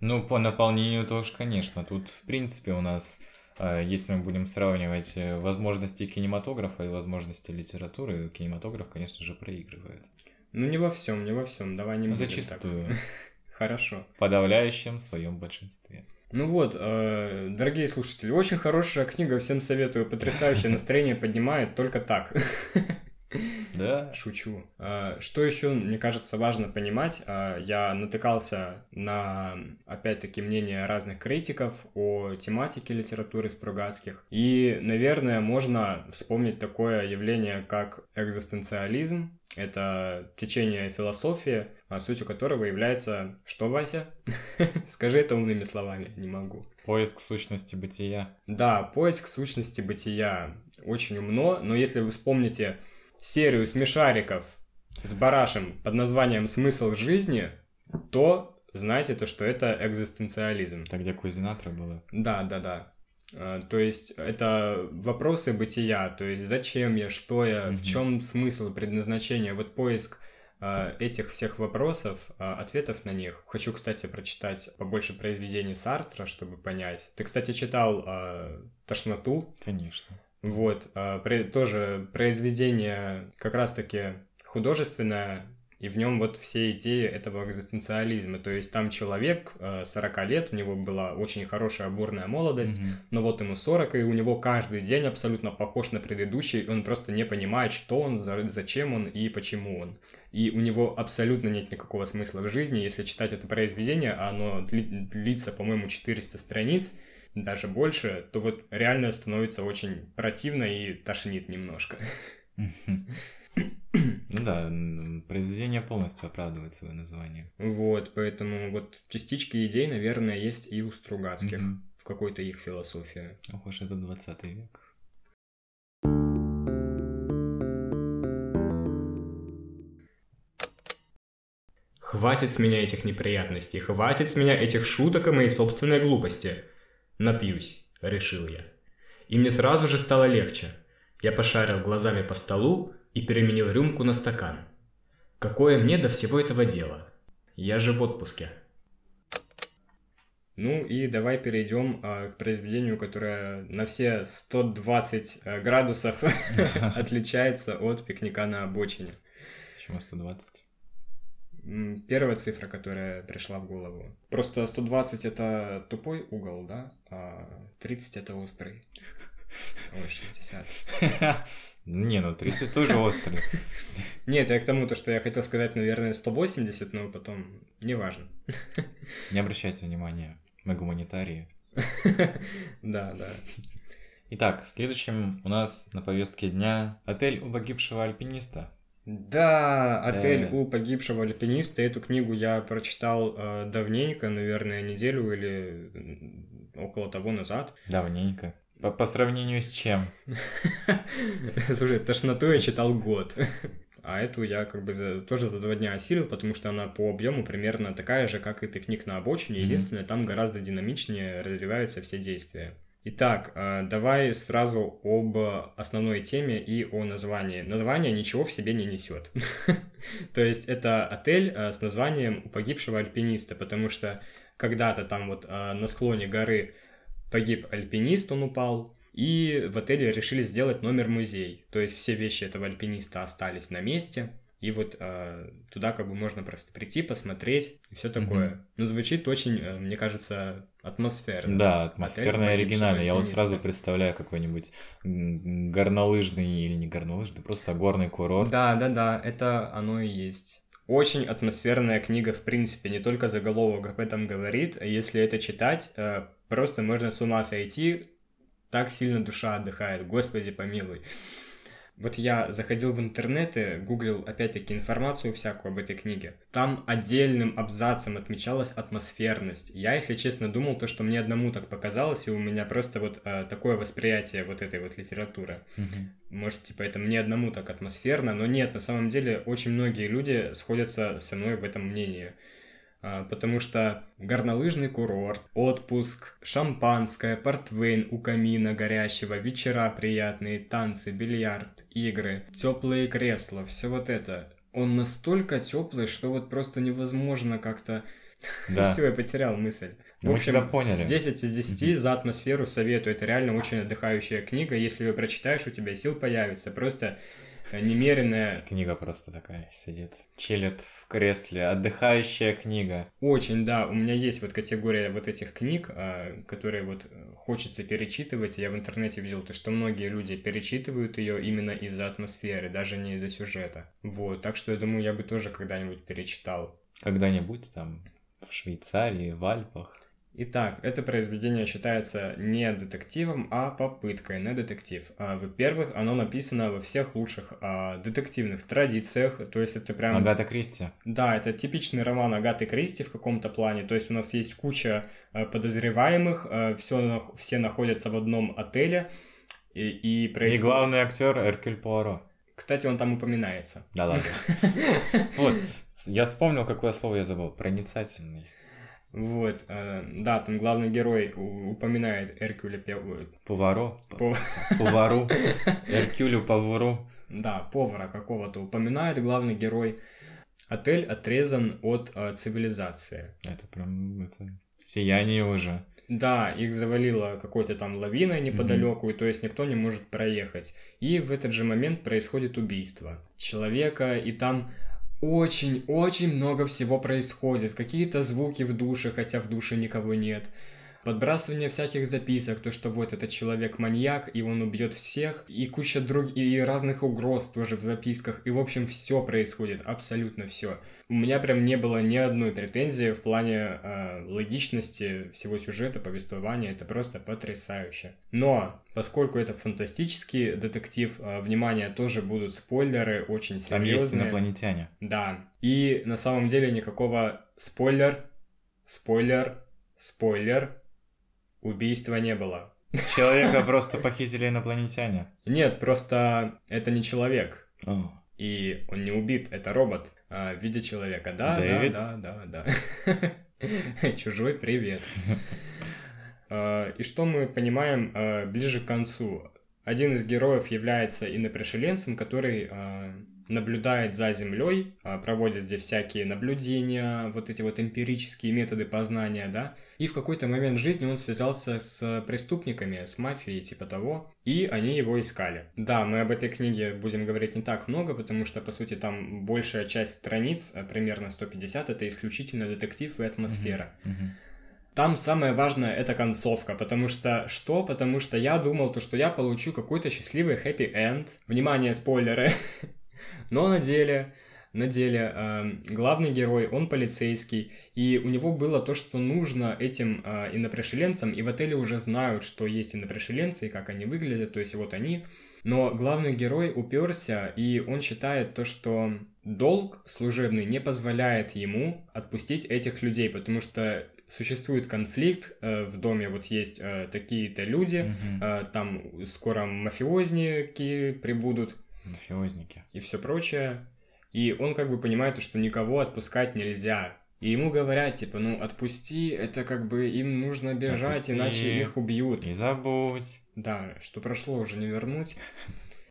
Ну, по наполнению тоже, конечно. Тут, в принципе, у нас, э, если мы будем сравнивать э, возможности кинематографа и возможности литературы, кинематограф, конечно же, проигрывает. Ну, не во всем, не во всем. Давай не ну, Зачастую. Так. Хорошо. В подавляющем своем большинстве. Ну вот, э, дорогие слушатели, очень хорошая книга, всем советую, потрясающее настроение поднимает только так. Да. Шучу. А, что еще, мне кажется, важно понимать, а, я натыкался на, опять-таки, мнение разных критиков о тематике литературы Стругацких. И, наверное, можно вспомнить такое явление, как экзистенциализм. Это течение философии, а, сутью которого является... Что, Вася? Скажи это умными словами, не могу. Поиск сущности бытия. Да, поиск сущности бытия. Очень умно, но если вы вспомните серию смешариков с барашем под названием «Смысл жизни», то знаете то, что это экзистенциализм. Так где Кузинатра было? Да, да, да. А, то есть это вопросы бытия, то есть зачем я, что я, mm-hmm. в чем смысл, предназначение. Вот поиск а, этих всех вопросов, а, ответов на них. Хочу, кстати, прочитать побольше произведений Сартра, чтобы понять. Ты, кстати, читал «Тошноту»? Конечно. Вот, а, тоже произведение как раз-таки художественное, и в нем вот все идеи этого экзистенциализма. То есть там человек 40 а, лет, у него была очень хорошая бурная молодость, mm-hmm. но вот ему 40, и у него каждый день абсолютно похож на предыдущий, он просто не понимает, что он, зачем он и почему он. И у него абсолютно нет никакого смысла в жизни. Если читать это произведение, оно длится, по-моему, 400 страниц, даже больше, то вот реально становится очень противно и тошнит немножко. Ну да, произведение полностью оправдывает свое название. Вот, поэтому вот частички идей, наверное, есть и у Стругацких. в какой-то их философию. Ох уж это 20 век. Хватит с меня этих неприятностей, хватит с меня этих шуток и моей собственной глупости. Напьюсь, решил я. И мне сразу же стало легче. Я пошарил глазами по столу и переменил рюмку на стакан. Какое мне до всего этого дело? Я же в отпуске. Ну и давай перейдем а, к произведению, которое на все 120 а, градусов отличается от пикника на обочине. Почему 120? Первая цифра, которая пришла в голову. Просто 120 это тупой угол, да? А 30 это острый. Ой, 60. Не, ну 30 тоже острый. Нет, я к тому, то, что я хотел сказать, наверное, 180, но потом неважно. Не обращайте внимания, мы гуманитарии. Да, да. Итак, следующим у нас на повестке дня отель у погибшего альпиниста. Да, отель Да. у погибшего альпиниста. Эту книгу я прочитал э, давненько, наверное, неделю или около того назад. Давненько. По, по сравнению с чем? Слушай, тошноту я читал год. А эту я как бы за- тоже за два дня осилил, потому что она по объему примерно такая же, как и пикник на обочине. Мгм. Единственное, там гораздо динамичнее развиваются все действия. Итак, э, давай сразу об основной теме и о названии. Название ничего в себе не несет. То есть это отель э, с названием погибшего альпиниста, потому что когда-то там вот э, на склоне горы погиб альпинист, он упал, и в отеле решили сделать номер-музей. То есть все вещи этого альпиниста остались на месте, и вот э, туда как бы можно просто прийти, посмотреть и все такое. Мгм. Ну, звучит очень, э, мне кажется, атмосферно. Да, атмосферно и оригинально. Я вот сразу представляю какой-нибудь горнолыжный или не горнолыжный, просто горный курорт. Да, да, да, это оно и есть. Очень атмосферная книга, в принципе, не только заголовок об этом говорит, если это читать, э, просто можно с ума сойти, так сильно душа отдыхает, господи помилуй. Вот я заходил в интернеты, гуглил опять-таки информацию всякую об этой книге. Там отдельным абзацем отмечалась атмосферность. Я, если честно, думал то, что мне одному так показалось, и у меня просто вот э, такое восприятие вот этой вот литературы. Мгм. Может, типа, это мне одному так атмосферно, но нет, на самом деле очень многие люди сходятся со мной в этом мнении. А, Потому что горнолыжный курорт, отпуск, шампанское, портвейн у камина горящего, вечера приятные, танцы, бильярд, игры, теплые кресла, все вот это. Он настолько теплый, что вот просто невозможно как-то... Да. Все, я потерял мысль. Ну, мы тебя поняли. 10 из 10 за атмосферу советую. Это реально очень отдыхающая книга. Если ее прочитаешь, у тебя сил появится. Просто немеренная, Книга просто такая сидит, чилит в кресле. Отдыхающая книга. очень, да, у меня есть вот категория вот этих книг, а, которые вот э, хочется перечитывать. Я в интернете видел то, что многие люди перечитывают ее именно из-за атмосферы, даже не из-за сюжета. Вот, так что я думаю, я бы тоже когда-нибудь перечитал. Когда-нибудь там в Швейцарии, в Альпах. Итак, это произведение считается не детективом, а попыткой на детектив. А, Во-первых, оно написано во всех лучших а, детективных традициях, то есть это прям... Агата Кристи. Да, это типичный роман Агаты Кристи в каком-то плане, то есть у нас есть куча э, подозреваемых, все, все находятся в одном отеле, и, и И происходит... главный актер Эркюль Пуаро. Кстати, он там упоминается. Да ладно. Вот, я вспомнил, какое слово я забыл. Проницательный. Вот, э, да, там главный герой упоминает Эркюля Пе- ой, Пуваро. По- Пувару. Эркюлю Павуру. Да, повара какого-то упоминает главный герой. Отель отрезан от э, цивилизации. Это прям это сияние уже. Да, их завалило какой-то там лавиной неподалеку, и то есть никто не может проехать. И в этот же момент происходит убийство человека, и там очень-очень много всего происходит. Какие-то звуки в душе, хотя в душе никого нет. Подбрасывание всяких записок, то что вот этот человек маньяк, и он убьет всех, и куча друг и разных угроз тоже в записках, и в общем все происходит, абсолютно все. У меня прям не было ни одной претензии в плане э, логичности всего сюжета, повествования, это просто потрясающе. Но, поскольку это фантастический детектив, э, внимание, тоже будут спойлеры очень Там есть серьезные. инопланетяне. Да. И на самом деле никакого спойлер, спойлер, спойлер Убийства не было. Человека просто похитили инопланетяне. Нет, просто это не человек. И он не убит, это робот а, в виде человека. Да, Дэвид? да, да, да, да. Чужой привет. А, И что мы понимаем а, ближе к концу? Один из героев является инопришеленцем, который наблюдает за Землей, а, проводит здесь всякие наблюдения, вот эти вот эмпирические методы познания, да, и в какой-то момент жизни он связался с преступниками, с мафией, типа того, и они его искали. Да, мы об этой книге будем говорить не так много, потому что, по сути, там большая часть страниц, а, примерно 150, это исключительно детектив и атмосфера. мгм. Там самое важное это концовка, потому что что? Потому что я думал, то, что я получу какой-то счастливый хэппи-энд. Внимание, спойлеры. Но на деле, на деле эм, главный герой, он полицейский, и у него было то, что нужно этим э, инопришеленцам, и в отеле уже знают, что есть инопришеленцы и как они выглядят, то есть вот они. Но главный герой уперся, и он считает то, что долг служебный не позволяет ему отпустить этих людей, потому что существует конфликт э, в доме, вот есть э, такие-то люди, Мгм. э, там скоро мафиозники прибудут Мафиозники. и все прочее. И он как бы понимает, что никого отпускать нельзя. И ему говорят, типа, ну отпусти, это как бы им нужно бежать, Отпусти. иначе их убьют. Не забудь. Да, что прошло уже не вернуть.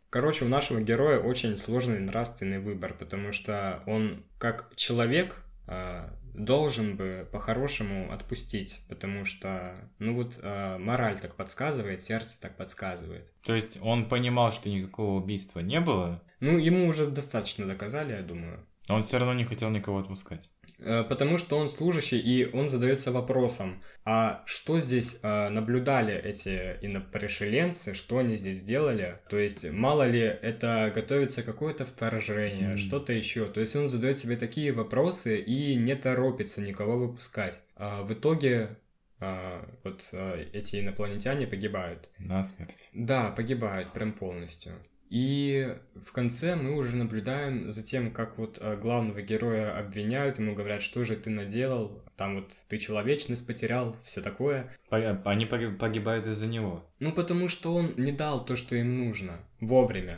Короче, у нашего героя очень сложный нравственный выбор, потому что он как человек а, должен бы по-хорошему отпустить, потому что, ну вот, а, мораль так подсказывает, сердце так подсказывает. То есть он понимал, что никакого убийства не было, Ну, ему уже достаточно доказали, я думаю. а он все равно не хотел никого отпускать. Э, Потому что он служащий, и он задается вопросом, а что здесь э, наблюдали эти инопришеленцы, что они здесь делали? То есть, мало ли, это готовится какое-то вторжение, Мгм. что-то еще. То есть, он задает себе такие вопросы и не торопится никого выпускать. А в итоге, а, вот э, эти инопланетяне погибают. Насмерть. Да, погибают прям полностью. И в конце мы уже наблюдаем за тем, как вот э, главного героя обвиняют, ему говорят, что же ты наделал, там вот ты человечность потерял, все такое. По- Они поги- погибают из-за него. Ну, потому что он не дал то, что им нужно, вовремя.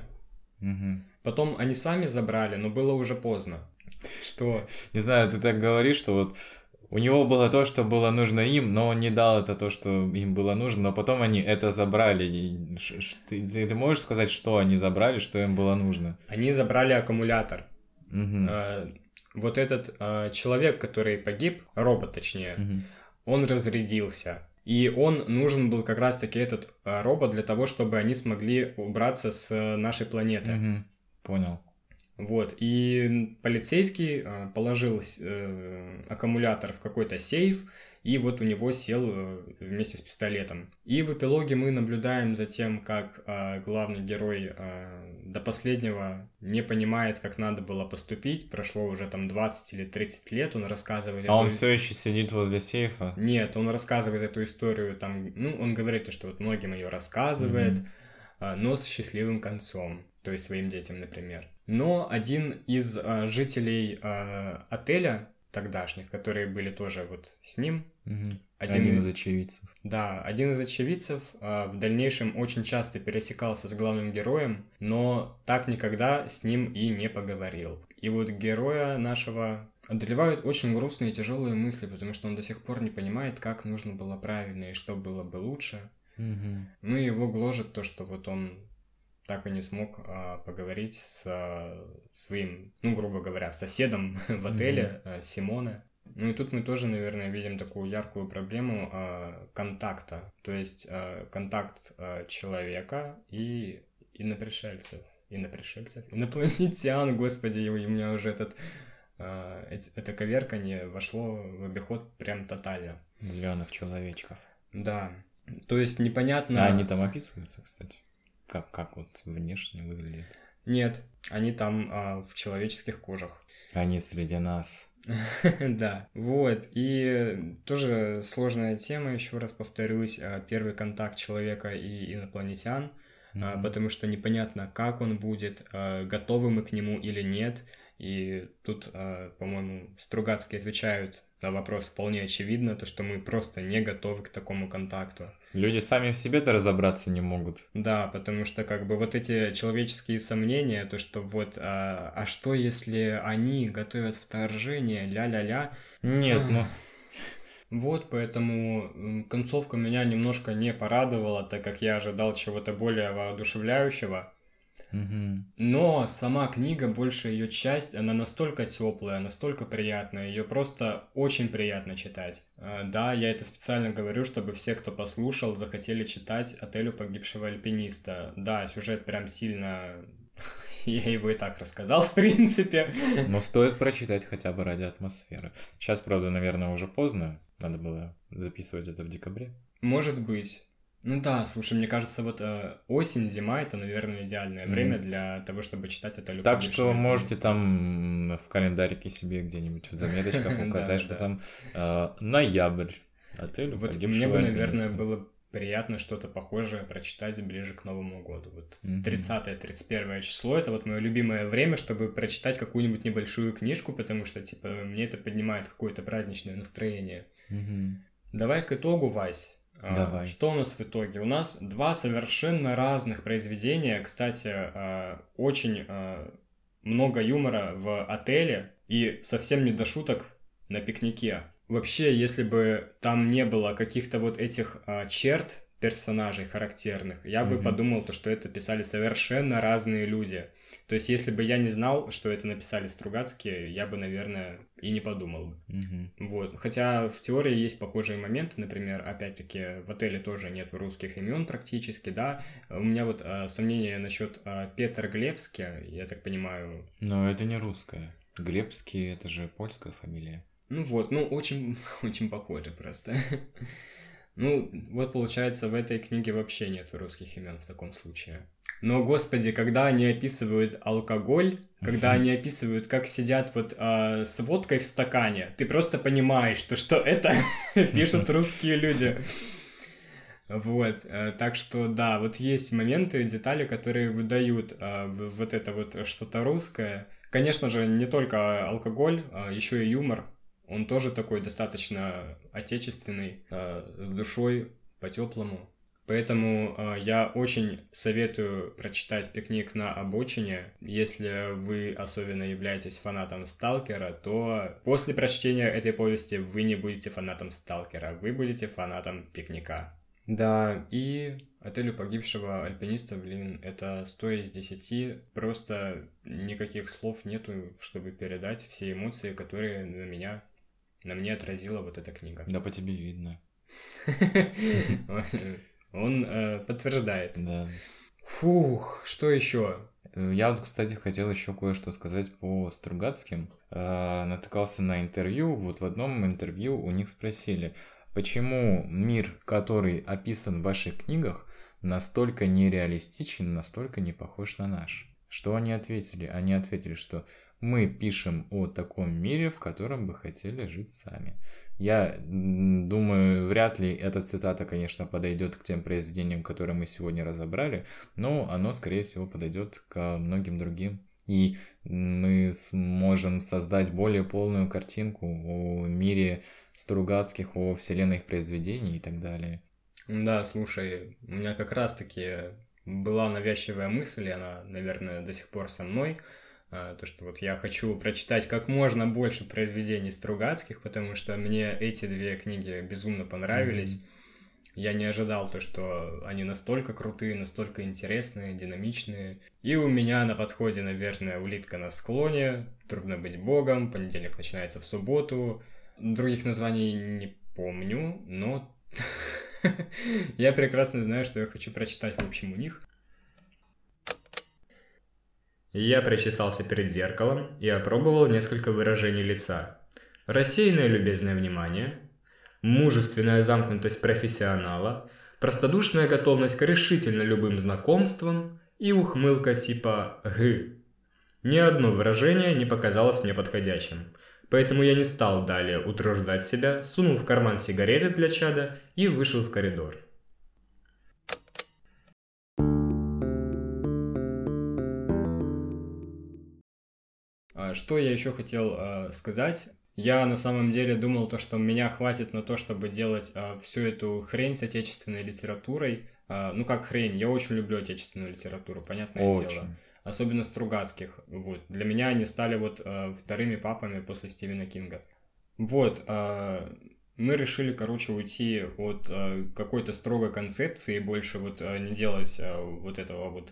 Мгм. Потом они сами забрали, но было уже поздно. Что? Не знаю, ты так говоришь, что вот у него было то, что было нужно им, но он не дал это то, что им было нужно, но потом они это забрали. И ты, ты- ты можешь сказать, что они забрали, что им было нужно? Они забрали аккумулятор. Мгм. Э, Вот этот э, человек, который погиб, робот точнее, Мгм. он разрядился. И он нужен был как раз-таки этот э, робот для того, чтобы они смогли убраться с э, нашей планеты. Мгм. Понял. Вот. И полицейский э, положил э, аккумулятор в какой-то сейф, и вот у него сел э, вместе с пистолетом. И в эпилоге мы наблюдаем за тем, как э, главный герой э, до последнего не понимает, как надо было поступить. Прошло уже там 20 или 30 лет, он рассказывает... А он эту- все еще сидит возле сейфа. нет, он рассказывает эту историю, там, ну, он говорит, что вот многим ее рассказывает, а, но с счастливым концом, то есть своим детям, например. Но один из а, жителей а, отеля тогдашних, которые были тоже вот с ним, Мгм. Один Один из- очевидцев. да, один из очевидцев а, в дальнейшем очень часто пересекался с главным героем, но так никогда с ним и не поговорил. И вот героя нашего одолевают очень грустные и тяжелые мысли, потому что он до сих пор не понимает, как нужно было правильно и что было бы лучше. Мгм. Ну и его гложет то, что вот он так и не смог а, поговорить с своим, ну, грубо говоря, соседом в отеле, а, Симоне. Ну и тут мы тоже, наверное, видим такую яркую проблему а, контакта, то есть а, контакт а, человека и инопришельцев. Инопришельцев? Инопланетян, господи, у меня уже этот, а, это коверканье вошло в обиход прям тотально. Зеленых человечков. Да, то есть непонятно... А они там описываются, кстати. Как, как вот внешне выглядят. Нет, они там а, в человеческих кожах. Они среди нас. Да, вот, и тоже сложная тема, еще раз повторюсь, а, первый контакт человека и инопланетян, а, потому что непонятно, как он будет, а, готовы мы к нему или нет, И тут, по-моему, Стругацкие отвечают на вопрос вполне очевидно, то, что мы просто не готовы к такому контакту. Люди сами в себе-то разобраться не могут. Да, потому что как бы вот эти человеческие сомнения, то, что вот, а, а что если они готовят вторжение, ля-ля-ля. Нет, ну... Вот, поэтому концовка меня немножко не порадовала, так как я ожидал чего-то более воодушевляющего. Но сама книга, большая ее часть, она настолько теплая, настолько приятная, ее просто очень приятно читать. А, да, я это специально говорю, чтобы все, кто послушал, захотели читать «Отелю погибшего альпиниста». Да, сюжет прям сильно я его и так рассказал, в принципе. Но стоит прочитать хотя бы ради атмосферы. Сейчас, правда, наверное, уже поздно. Надо было записывать это в декабре. Может быть. Ну да, слушай, мне кажется, вот э, осень, зима это, наверное, идеальное mm. время для того, чтобы читать это Так что можете там в календарике себе где-нибудь в заметочках указать, что там э, ноябрь. Отель Вот мне бы, наверное, было приятно что-то похожее прочитать ближе к Новому году. Вот 30-31 число это вот мое любимое время, чтобы прочитать какую-нибудь небольшую книжку, потому что, типа, мне это поднимает какое-то праздничное настроение. Давай к итогу, Вась. А, Давай. Что у нас в итоге? У нас два совершенно разных произведения. Кстати, а, очень а, много юмора в отеле и совсем не до шуток на пикнике. Вообще, если бы там не было каких-то вот этих черт персонажей характерных, я бы mm-hmm. подумал, то, что это писали совершенно разные люди. То есть, если бы я не знал, что это написали Стругацкие, я бы, наверное, и не подумал бы. Угу. Вот. Хотя в теории есть похожие моменты, например, опять-таки, в отеле тоже нет русских имен практически, да. У меня вот а, сомнения насчет а, Петра Глебски, я так понимаю. Но это не русская. Глебский это же польская фамилия. Ну вот, ну очень, очень похоже просто. Ну, вот получается, в этой книге вообще нет русских имен в таком случае. Но, господи, когда они описывают алкоголь, когда они описывают, как сидят вот э, с водкой в стакане, ты просто понимаешь, что, что это пишут русские люди. Вот, э, так что да, вот есть моменты, детали, которые выдают э, вот это вот что-то русское. Конечно же, не только алкоголь, а еще и юмор. Он тоже такой достаточно отечественный, э, с душой, по-теплому. Поэтому э, я очень советую прочитать «Пикник на обочине». Если вы особенно являетесь фанатом «Сталкера», то после прочтения этой повести вы не будете фанатом «Сталкера», вы будете фанатом «Пикника». Да, и отелю погибшего альпиниста, блин, это 100 из 10. Просто никаких слов нету, чтобы передать все эмоции, которые на меня, на мне отразила вот эта книга. Да, по тебе видно. Он э, подтверждает. Да. Фух, что еще? Э, я вот, кстати, хотел еще кое-что сказать по Стругацким. Э, натыкался на интервью. Вот в одном интервью у них спросили, почему мир, который описан в ваших книгах, настолько нереалистичен, настолько не похож на наш. Что они ответили? Они ответили, что мы пишем о таком мире, в котором бы хотели жить сами. Я думаю, вряд ли эта цитата, конечно, подойдет к тем произведениям, которые мы сегодня разобрали, но оно, скорее всего, подойдет к многим другим. И мы сможем создать более полную картинку о мире Стругацких, о вселенной их произведений и так далее. Да, слушай, у меня как раз-таки была навязчивая мысль, и она, наверное, до сих пор со мной – то, что вот я хочу прочитать как можно больше произведений Стругацких, потому что мне эти две книги безумно понравились. Mm-hmm. Я не ожидал то, что они настолько крутые, настолько интересные, динамичные. И у меня на подходе, наверное, улитка на склоне, трудно быть богом, понедельник начинается в субботу. Других названий не помню, но я прекрасно знаю, что я хочу прочитать в общем у них. Я причесался перед зеркалом и опробовал несколько выражений лица. Рассеянное любезное внимание, мужественная замкнутость профессионала, простодушная готовность к решительно любым знакомствам и ухмылка типа «г». Ни одно выражение не показалось мне подходящим, поэтому я не стал далее утруждать себя, сунул в карман сигареты для чада и вышел в коридор. Что я еще хотел э, сказать? Я на самом деле думал то, что меня хватит на то, чтобы делать э, всю эту хрень с отечественной литературой. Э, ну как хрень, я очень люблю отечественную литературу, понятное Очень. дело. Особенно Стругацких. Вот. Для меня они стали вот э, вторыми папами после Стивена Кинга. Вот. э, мы решили, короче, уйти от э, какой-то строгой концепции и больше вот э, не делать э, вот этого вот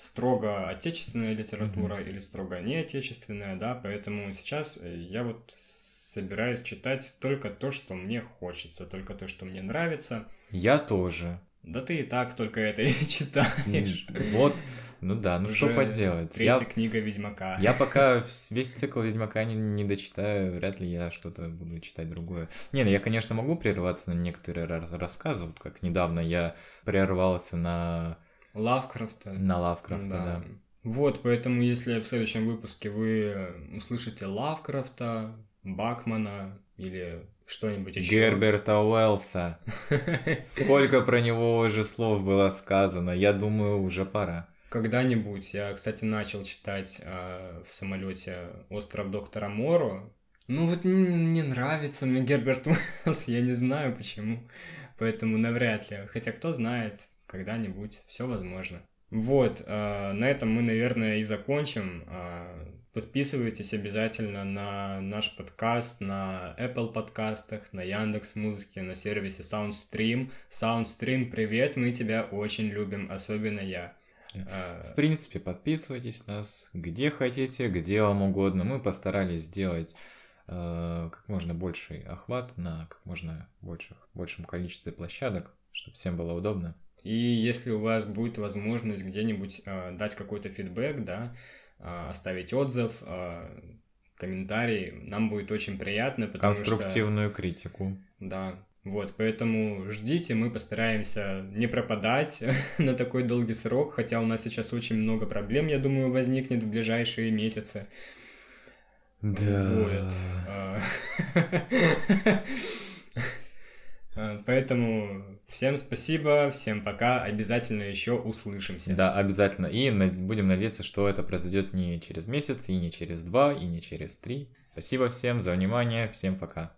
строго отечественная литература или строго неотечественная, да, поэтому сейчас э, я вот собираюсь читать только то, что мне хочется, только то, что мне нравится. Я тоже. Да ты и так только это и читаешь. Вот, ну да, ну что поделать. Третья Я, книга Ведьмака. я пока весь цикл Ведьмака не, не дочитаю, вряд ли я что-то буду читать другое. Не, ну я, конечно, могу прерваться на некоторые рас- рассказы, вот как недавно я прервался на, Лавкрафта. на Лавкрафта, да. Вот, поэтому если в следующем выпуске вы услышите Лавкрафта, Бакмана или что-нибудь еще. Герберта Уэллса. Сколько про него уже слов было сказано, я думаю, уже пора. Когда-нибудь я, кстати, начал читать э, в самолете Остров доктора Моро. Ну вот не, не нравится мне Герберт Уэллс, я не знаю почему. Поэтому навряд ли. Хотя кто знает, когда-нибудь все возможно. Вот, э, на этом мы, наверное, и закончим. Э, Подписывайтесь обязательно на наш подкаст на Apple подкастах, на Яндекс Музыке, на сервисе Soundstream. Soundstream, привет, мы тебя очень любим, особенно я. В принципе, подписывайтесь нас где хотите, где вам угодно. Мы постарались сделать э, как можно больший охват на как можно больших, большем количестве площадок, чтобы всем было удобно. И если у вас будет возможность где-нибудь э, дать какой-то фидбэк, да, э, оставить отзыв, э, комментарий, нам будет очень приятно, потому что... Конструктивную критику. Да, вот, поэтому ждите, мы постараемся не пропадать на такой долгий срок, хотя у нас сейчас очень много проблем, я думаю, возникнет в ближайшие месяцы. Да. Вот. А, Поэтому всем спасибо, всем пока, обязательно еще услышимся. Да, обязательно. И будем надеяться, что это произойдет не через месяц, и не через два, и не через три. Спасибо всем за внимание. Всем пока.